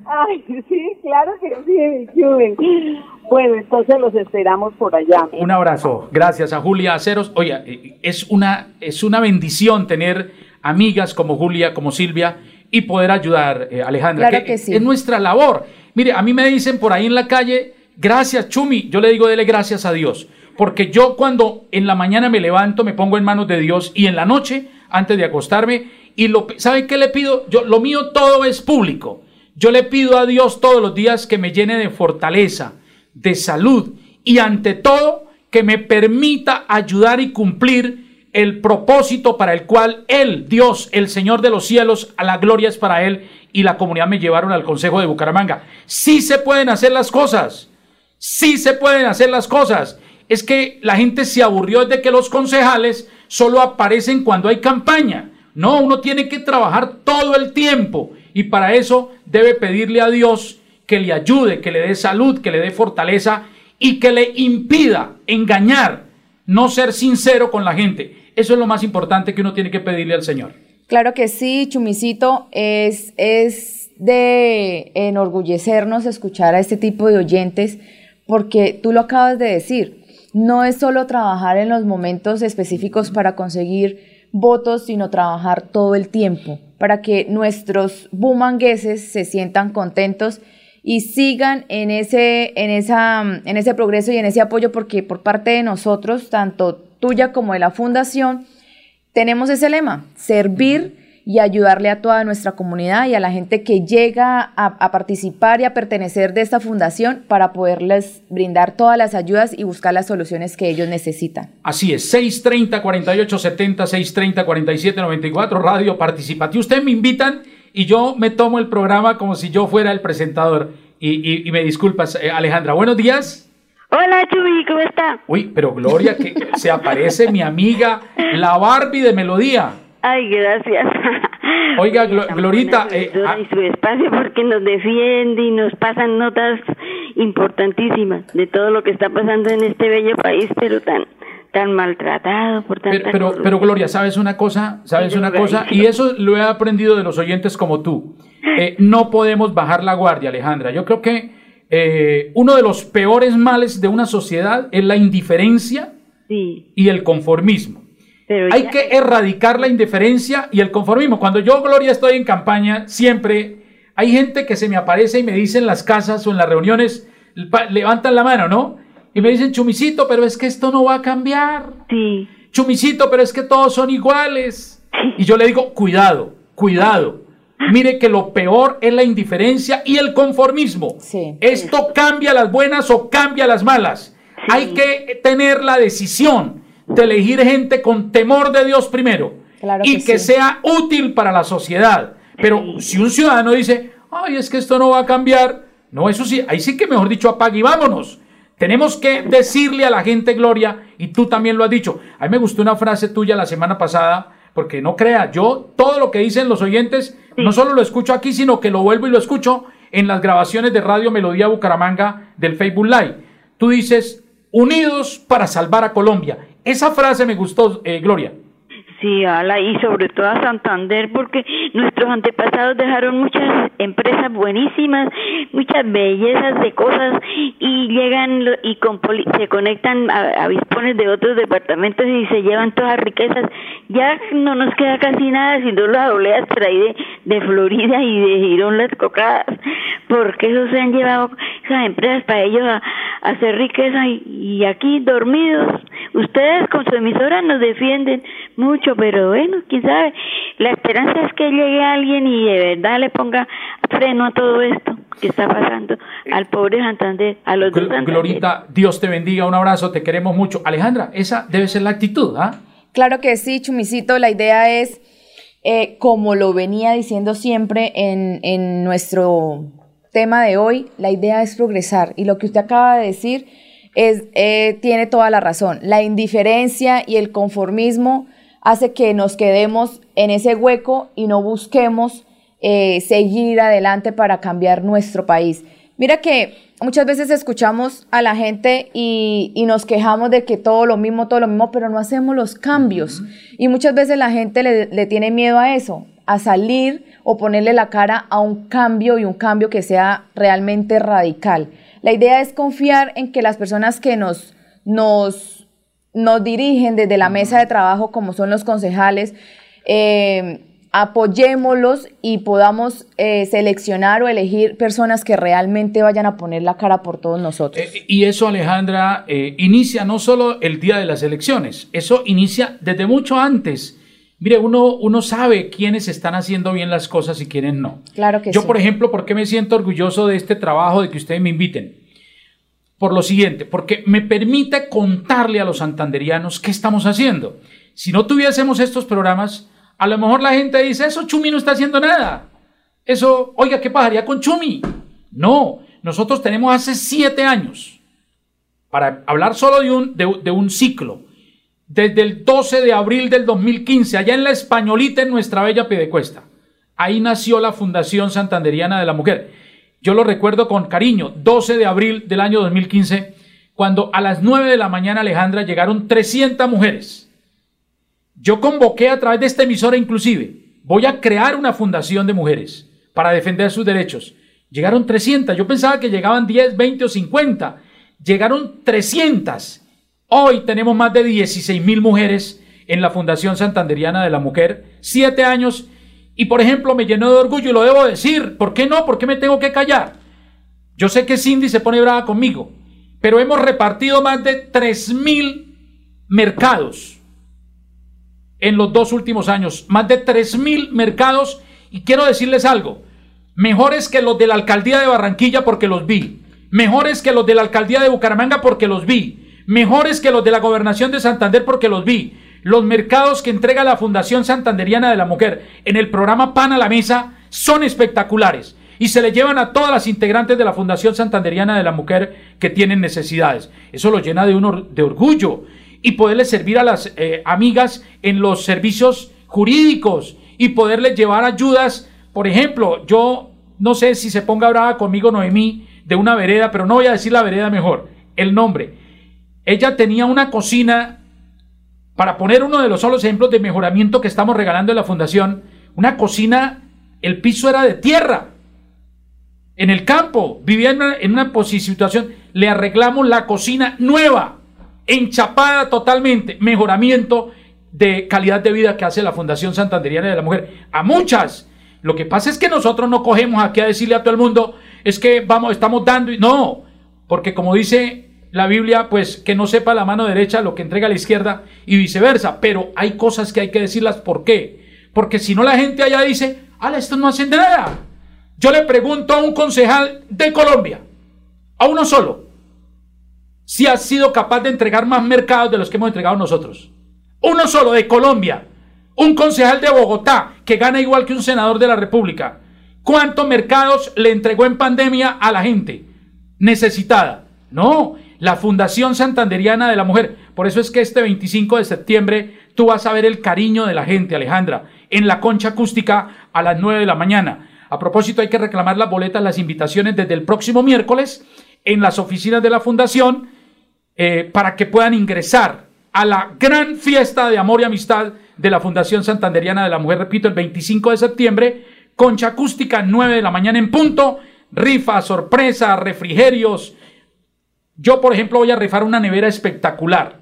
Ay, sí, claro que sí, Bueno, entonces los esperamos por allá. Un abrazo. Gracias a Julia Aceros. Oye, eh, es una, es una bendición tener amigas como Julia, como Silvia, y poder ayudar, eh, Alejandra. Claro que, sí. Es nuestra labor. Mire, a mí me dicen por ahí en la calle, gracias Chumi, yo le digo, dele gracias a Dios. Porque yo cuando en la mañana me levanto, me pongo en manos de Dios y en la noche, antes de acostarme, y lo, ¿sabe qué le pido? Yo, lo mío todo es público. Yo le pido a Dios todos los días que me llene de fortaleza, de salud y ante todo que me permita ayudar y cumplir el propósito para el cual Él, Dios, el Señor de los cielos, a la gloria es para Él y la comunidad me llevaron al Consejo de Bucaramanga. Sí se pueden hacer las cosas, sí se pueden hacer las cosas. Es que la gente se aburrió de que los concejales solo aparecen cuando hay campaña. No, uno tiene que trabajar todo el tiempo y para eso debe pedirle a Dios que le ayude, que le dé salud, que le dé fortaleza y que le impida engañar, no ser sincero con la gente. Eso es lo más importante que uno tiene que pedirle al Señor. Claro que sí, Chumicito, es, es de enorgullecernos escuchar a este tipo de oyentes, porque tú lo acabas de decir, no es solo trabajar en los momentos específicos para conseguir votos, sino trabajar todo el tiempo para que nuestros bumangueses se sientan contentos y sigan en ese, en, esa, en ese progreso y en ese apoyo, porque por parte de nosotros, tanto tuya como de la Fundación, tenemos ese lema, servir y ayudarle a toda nuestra comunidad y a la gente que llega a, participar y a pertenecer de esta fundación para poderles brindar todas las ayudas y buscar las soluciones que ellos necesitan. Así es, 630 4870 630 4794 Radio Participativo. Ustedes me invitan y yo me tomo el programa como si yo fuera el presentador. Y, me disculpas, eh, Alejandra. Buenos días. Hola, Chuy, ¿cómo está? Uy, pero Gloria, que se aparece mi amiga, la Barbie de Melodía. Ay, gracias. Oiga, Glorita. Eh, ah y su espacio porque nos defiende y nos pasan notas importantísimas de todo lo que está pasando en este bello país, pero tan tan maltratado por tanta pero, pero, Gloria, ¿sabes una cosa? ¿Sabes una cosa? Y eso lo he aprendido de los oyentes como tú. Eh, no podemos bajar la guardia, Alejandra. Yo creo que eh, uno de los peores males de una sociedad es la indiferencia y el conformismo. Hay que erradicar la indiferencia y el conformismo. Cuando yo, Gloria, estoy en campaña, siempre hay gente que se me aparece y me dice en las casas o en las reuniones, levantan la mano, ¿no? Y me dicen, Chumicito, pero es que esto no va a cambiar. Sí. Chumicito, pero es que todos son iguales. Y yo le digo, cuidado, cuidado. Mire que lo peor es la indiferencia y el conformismo. Sí. Esto cambia las buenas o cambia las malas. Hay que tener la decisión de elegir gente con temor de Dios primero y que, sea útil para la sociedad. Pero si un ciudadano dice, ay, es que esto no va a cambiar, no, eso sí, ahí sí que mejor dicho, apague y vámonos. Tenemos que decirle a la gente, Gloria, y tú también lo has dicho. A mí me gustó una frase tuya la semana pasada, porque no crea, yo todo lo que dicen los oyentes, no solo lo escucho aquí, sino que lo vuelvo y lo escucho en las grabaciones de Radio Melodía Bucaramanga del Facebook Live. Tú dices, unidos para salvar a Colombia. Esa frase me gustó, eh, Gloria. Sí, ala, y sobre todo a Santander, porque nuestros antepasados dejaron muchas empresas buenísimas, muchas bellezas de cosas, y llegan y se conectan a, vispones de otros departamentos y se llevan todas las riquezas. Ya no nos queda casi nada, sino las oleas por ahí de, Florida y de Girón las cocadas, porque esos se han llevado esas empresas para ellos a, hacer riqueza y aquí dormidos. Ustedes con su emisora nos defienden mucho pero bueno, quién sabe. La esperanza es que llegue alguien y de verdad le ponga freno a todo esto que está pasando al pobre Santander, a los dos Glorita, Dios te bendiga, un abrazo, te queremos mucho. Alejandra, esa debe ser la actitud, ¿ah? Claro que sí, Chumicito, la idea es, eh, como lo venía diciendo siempre en, en nuestro tema de hoy, la idea es progresar. Y lo que usted acaba de decir es, eh, tiene toda la razón. La indiferencia y el conformismo hace que nos quedemos en ese hueco y no busquemos eh, seguir adelante para cambiar nuestro país. Mira que muchas veces escuchamos a la gente y, nos quejamos de que todo lo mismo, todo lo mismo, pero no hacemos los cambios. Y muchas veces la gente le, le tiene miedo a eso, a salir o ponerle la cara a un cambio y un cambio que sea realmente radical. La idea es confiar en que las personas que nos, nos nos dirigen desde la mesa de trabajo, como son los concejales, eh, apoyémoslos y podamos eh, seleccionar o elegir personas que realmente vayan a poner la cara por todos nosotros. Eh, y eso, Alejandra, inicia no solo el día de las elecciones, eso inicia desde mucho antes. Mire, uno, uno sabe quiénes están haciendo bien las cosas y quiénes no. Claro que Yo, por ejemplo, ¿por qué me siento orgulloso de este trabajo, de que ustedes me inviten? Por lo siguiente, porque me permite contarle a los santanderianos qué estamos haciendo. Si no tuviésemos estos programas, a lo mejor la gente dice, eso Chumi no está haciendo nada. Eso, oiga, ¿qué pasaría con Chumi? No, nosotros tenemos hace siete años, para hablar solo de un, de, un ciclo, desde el 12 de abril del 2015, allá en la Españolita, en nuestra bella Piedecuesta. Ahí nació la Fundación Santanderiana de la Mujer yo lo recuerdo con cariño, 12 de abril del año 2015, cuando a las 9 de la mañana, Alejandra, llegaron 300 mujeres. Yo convoqué a través de esta emisora inclusive, voy a crear una fundación de mujeres para defender sus derechos. Llegaron 300, yo pensaba que llegaban 10, 20 o 50. Llegaron 300. Hoy tenemos más de 16 mil mujeres en la Fundación Santanderiana de la Mujer, siete años, y por ejemplo me llenó de orgullo y lo debo decir. ¿Por qué no? ¿Por qué me tengo que callar? Yo sé que Cindy se pone brava conmigo, pero hemos repartido más de 3 mil mercados en los dos últimos años. Más de 3 mil mercados, y quiero decirles algo, mejores que los de la alcaldía de Barranquilla porque los vi, mejores que los de la alcaldía de Bucaramanga porque los vi, mejores que los de la gobernación de Santander porque los vi, los mercados que entrega la Fundación Santanderiana de la Mujer en el programa Pan a la Mesa son espectaculares y se le llevan a todas las integrantes de la Fundación Santanderiana de la Mujer que tienen necesidades. Eso lo llena de, de orgullo y poderle servir a las eh, amigas en los servicios jurídicos y poderles llevar ayudas. Por ejemplo, yo no sé si se ponga brava conmigo Noemí de una vereda, pero no voy a decir la vereda mejor, el nombre. Ella tenía una cocina para poner uno de los solos ejemplos de mejoramiento que estamos regalando en la fundación, una cocina, el piso era de tierra, en el campo, vivía en una, en una situación, le arreglamos la cocina nueva, enchapada totalmente, mejoramiento de calidad de vida que hace la Fundación Santanderiana de la Mujer, a muchas. Lo que pasa es que nosotros no cogemos aquí a decirle a todo el mundo, es que vamos, estamos dando, y no, porque como dice la Biblia, pues que no sepa la mano derecha lo que entrega la izquierda y viceversa. Pero hay cosas que hay que decirlas. ¿Por qué? Porque si no la gente allá dice, ala, esto no hace nada. Yo le pregunto a un concejal de Colombia, a uno solo, si ha sido capaz de entregar más mercados de los que hemos entregado nosotros. Uno solo de Colombia. Un concejal de Bogotá que gana igual que un senador de la República. ¿Cuántos mercados le entregó en pandemia a la gente necesitada? No, la Fundación Santanderiana de la Mujer. Por eso es que este 25 de septiembre tú vas a ver el cariño de la gente, Alejandra, en la concha acústica a las 9 de la mañana. A propósito, hay que reclamar las boletas, las invitaciones desde el próximo miércoles en las oficinas de la Fundación eh, para que puedan ingresar a la gran fiesta de amor y amistad de la Fundación Santanderiana de la Mujer, repito, el 25 de septiembre, concha acústica, 9 de la mañana en punto, rifa, sorpresa, refrigerios, yo, por ejemplo, voy a rifar una nevera espectacular.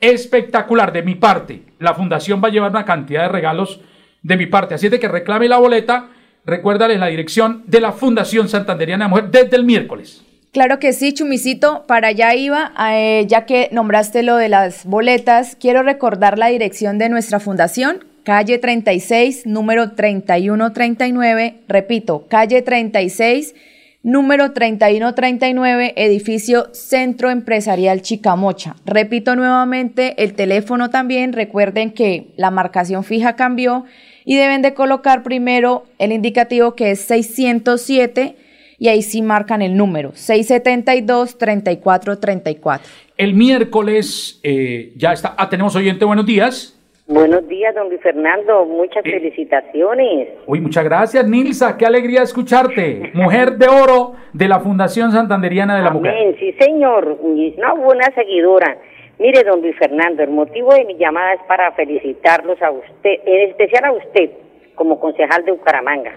Espectacular de mi parte. La fundación va a llevar una cantidad de regalos de mi parte. Así es de que reclame la boleta. Recuérdales la dirección de la Fundación Santanderiana de Mujer desde el miércoles. Claro que sí, Chumicito, para allá iba, eh, ya que nombraste lo de las boletas, quiero recordar la dirección de nuestra fundación, calle 36, número 3139, repito, calle 36, número 3139, edificio Centro Empresarial Chicamocha. Repito nuevamente el teléfono también, recuerden que la marcación fija cambió y deben de colocar primero el indicativo que es 607 y ahí sí marcan el número 672-3434. El miércoles eh, ya está. Ah, tenemos oyente, buenos días. Buenos días, don Luis Fernando. Muchas eh, felicitaciones. Uy, muchas gracias, Nilsa. Qué alegría escucharte. Mujer de oro de la Fundación Santanderiana de la Mujer. Amén, sí, señor. Una buena seguidora. Mire, don Luis Fernando, el motivo de mi llamada es para felicitarlos a usted, en especial a usted, como concejal de Bucaramanga.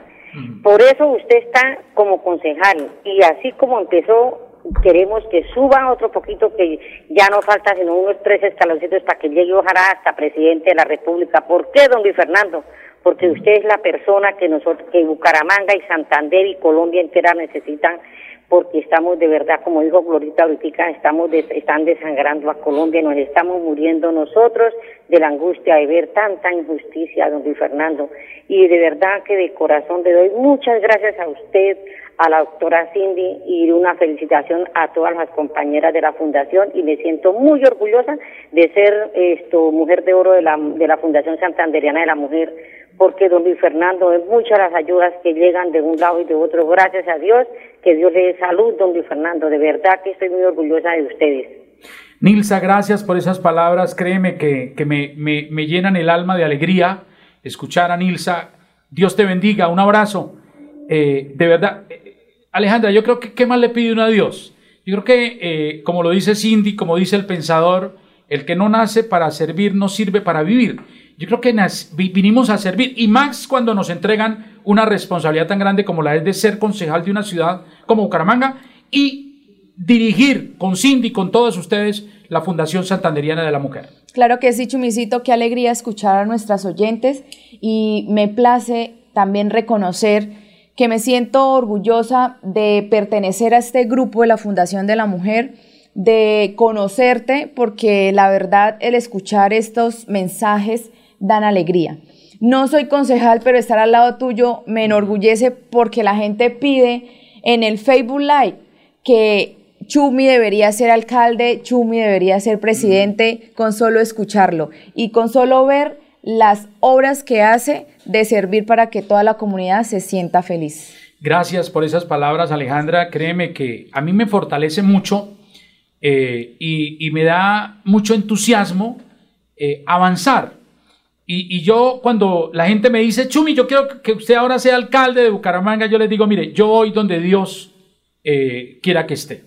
Por eso usted está como concejal y así como empezó queremos que suba otro poquito, que ya no falta sino unos tres escaloncitos para que llegue ojalá hasta presidente de la República. ¿Por qué, don Luis Fernando? Porque usted es la persona que nosotros, que Bucaramanga y Santander y Colombia entera necesitan, porque estamos de verdad, como dijo Glorita ahorita, estamos están desangrando a Colombia, nos estamos muriendo nosotros de la angustia de ver tanta injusticia, don Luis Fernando. Y de verdad que de corazón le doy muchas gracias a usted, a la doctora Cindy y una felicitación a todas las compañeras de la fundación y me siento muy orgullosa de ser esto mujer de oro de la, de la Fundación Santanderiana de la Mujer porque don Luis Fernando es muchas las ayudas que llegan de un lado y de otro. Gracias a Dios que Dios le dé salud don Luis Fernando. De verdad que estoy muy orgullosa de ustedes. Nilsa gracias por esas palabras. Créeme que, que me, me, me llenan el alma de alegría escuchar a Nilsa. Dios te bendiga. Un abrazo eh, de verdad Alejandra, yo creo que ¿qué más le pide uno a Dios? Yo creo que, eh, como lo dice Cindy, como dice el pensador, el que no nace para servir no sirve para vivir. Yo creo que vinimos a servir y más cuando nos entregan una responsabilidad tan grande como la es de ser concejal de una ciudad como Bucaramanga y dirigir con Cindy, con todos ustedes, la Fundación Santanderiana de la Mujer. Claro que sí, Chumicito, qué alegría escuchar a nuestras oyentes y me place también reconocer que me siento orgullosa de pertenecer a este grupo de la Fundación de la Mujer, de conocerte, porque la verdad el escuchar estos mensajes dan alegría. No soy concejal, pero estar al lado tuyo me enorgullece porque la gente pide en el Facebook Live que Chumi debería ser alcalde, Chumi debería ser presidente, con solo escucharlo y con solo ver las obras que hace de servir para que toda la comunidad se sienta feliz. Gracias por esas palabras, Alejandra. Créeme que a mí me fortalece mucho eh, y, me da mucho entusiasmo eh, avanzar. Y, yo cuando la gente me dice, Chumi, yo quiero que usted ahora sea alcalde de Bucaramanga, yo les digo, mire, yo voy donde Dios eh, quiera que esté.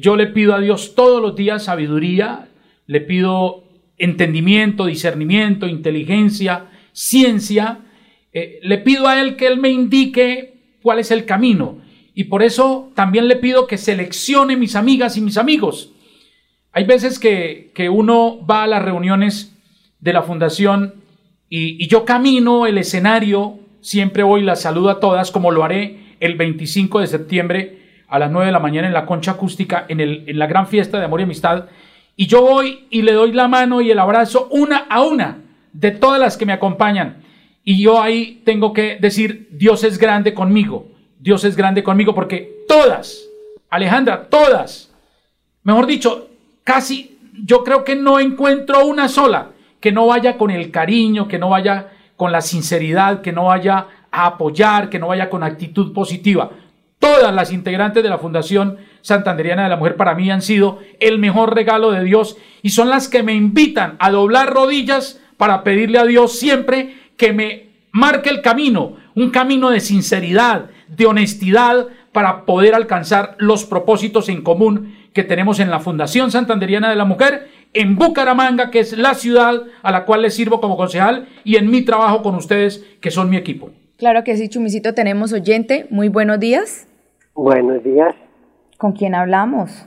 yo le pido a Dios todos los días sabiduría, le pido entendimiento, discernimiento, inteligencia, ciencia, eh, le pido a Él que Él me indique cuál es el camino. Y por eso también le pido que seleccione mis amigas y mis amigos. Hay veces que, uno va a las reuniones de la fundación y, yo camino el escenario, siempre voy las saludo a todas, como lo haré el 25 de septiembre a las 9 de la mañana en la concha acústica, en, el, en la gran fiesta de amor y amistad y yo voy y le doy la mano y el abrazo una a una de todas las que me acompañan. Y yo ahí tengo que decir, Dios es grande conmigo. Dios es grande conmigo porque todas, Alejandra, todas, mejor dicho, casi yo creo que no encuentro una sola que no vaya con el cariño, que no vaya con la sinceridad, que no vaya a apoyar, que no vaya con actitud positiva. Todas las integrantes de la Fundación Santanderiana de la Mujer para mí han sido el mejor regalo de Dios y son las que me invitan a doblar rodillas para pedirle a Dios siempre que me marque el camino, un camino de sinceridad, de honestidad para poder alcanzar los propósitos en común que tenemos en la Fundación Santanderiana de la Mujer en Bucaramanga, que es la ciudad a la cual les sirvo como concejal, y en mi trabajo con ustedes, que son mi equipo. Claro que sí, Chumicito, tenemos oyente. Muy buenos días. Buenos días. ¿Con quién hablamos?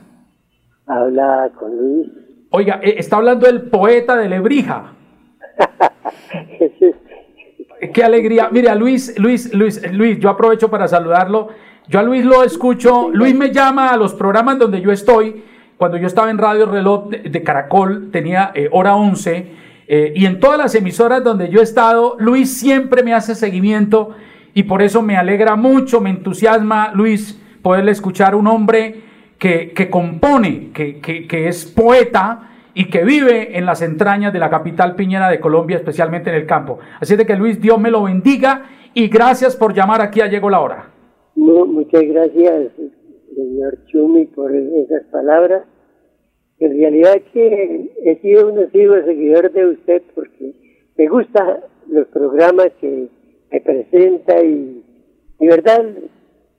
Habla con Luis. Oiga, eh, está hablando el poeta de Lebrija. Qué alegría. Mire, a Luis, Luis, Luis, Luis, yo aprovecho para saludarlo. Yo a Luis lo escucho. Luis me llama a los programas donde yo estoy. Cuando yo estaba en Radio Reloj de, Caracol, tenía eh, hora 11. Eh, y en todas las emisoras donde yo he estado, Luis siempre me hace seguimiento. Y por eso me alegra mucho, me entusiasma, Luis, poderle escuchar un hombre que, que compone, que, que, es poeta y que vive en las entrañas de la capital piñera de Colombia, especialmente en el campo. Así de que Luis, Dios me lo bendiga y gracias por llamar aquí a Llegó la Hora. muchas gracias, señor Chumi, por esas palabras. En realidad que he sido un asiduo seguidor de usted porque me gustan los programas que presenta y, de verdad,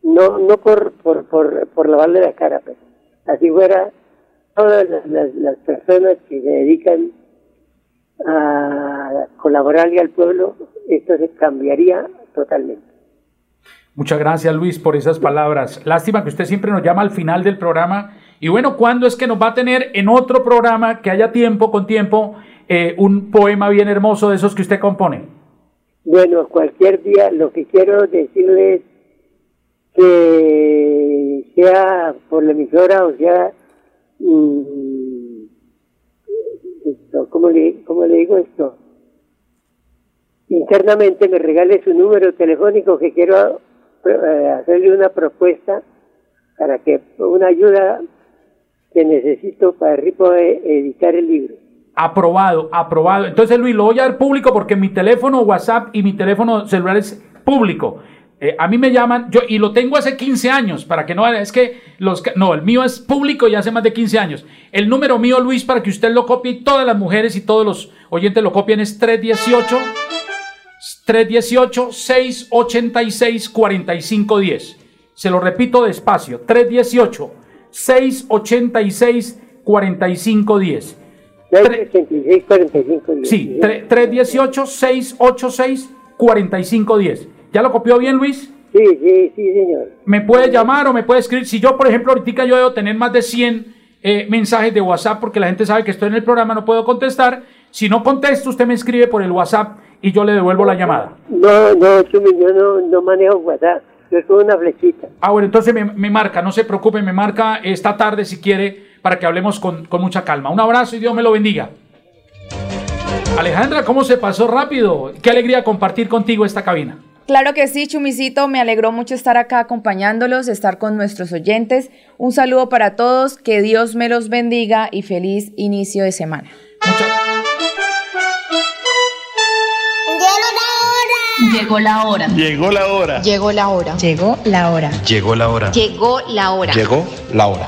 no no por, por, por, por lavarle la cara, pero así fuera todas las, las, personas que se dedican a colaborarle al pueblo, esto se cambiaría totalmente. Muchas gracias Luis por esas palabras. Lástima que usted siempre nos llama al final del programa. Y bueno, ¿cuándo es que nos va a tener en otro programa que haya tiempo con tiempo eh, un poema bien hermoso de esos que usted compone? Bueno, cualquier día lo que quiero decirles que sea por la emisora o sea mm, esto, ¿cómo le, ¿cómo le digo esto? Internamente me regale su número telefónico que quiero eh, hacerle una propuesta para que una ayuda que necesito para poder editar el libro. Aprobado, aprobado. Entonces Luis, lo voy a dar público porque mi teléfono WhatsApp y mi teléfono celular es público. Eh, a mí me llaman, yo, y lo tengo hace 15 años, para que no, es que los, no, el mío es público y hace más de 15 años. El número mío, Luis, para que usted lo copie y todas las mujeres y todos los oyentes lo copien es 318 318 686 4510. Se lo repito despacio, 318 686 4510. 686 4510. Sí, 318 686 4510. ¿Ya lo copió bien, Luis? Sí, sí, sí, señor. Me puede llamar o me puede escribir. Si yo, por ejemplo, ahorita yo debo tener más de 100 eh, mensajes de WhatsApp porque la gente sabe que estoy en el programa, no puedo contestar. Si no contesto, usted me escribe por el WhatsApp y yo le devuelvo la llamada. No, no, yo no, no manejo WhatsApp. Yo soy una flechita. Ah, bueno, entonces me, me, marca, no se preocupe, me marca esta tarde si quiere para que hablemos con, con mucha calma. Un abrazo y Dios me lo bendiga. Alejandra, ¿cómo se pasó rápido? Qué alegría compartir contigo esta cabina. Claro que sí, Chumicito, me alegró mucho estar acá acompañándolos, estar con nuestros oyentes. Un saludo para todos, que Dios me los bendiga y feliz inicio de semana. Llegó la hora. Llegó la hora. Llegó la hora. Llegó la hora. Llegó la hora. Llegó la hora. Llegó la hora.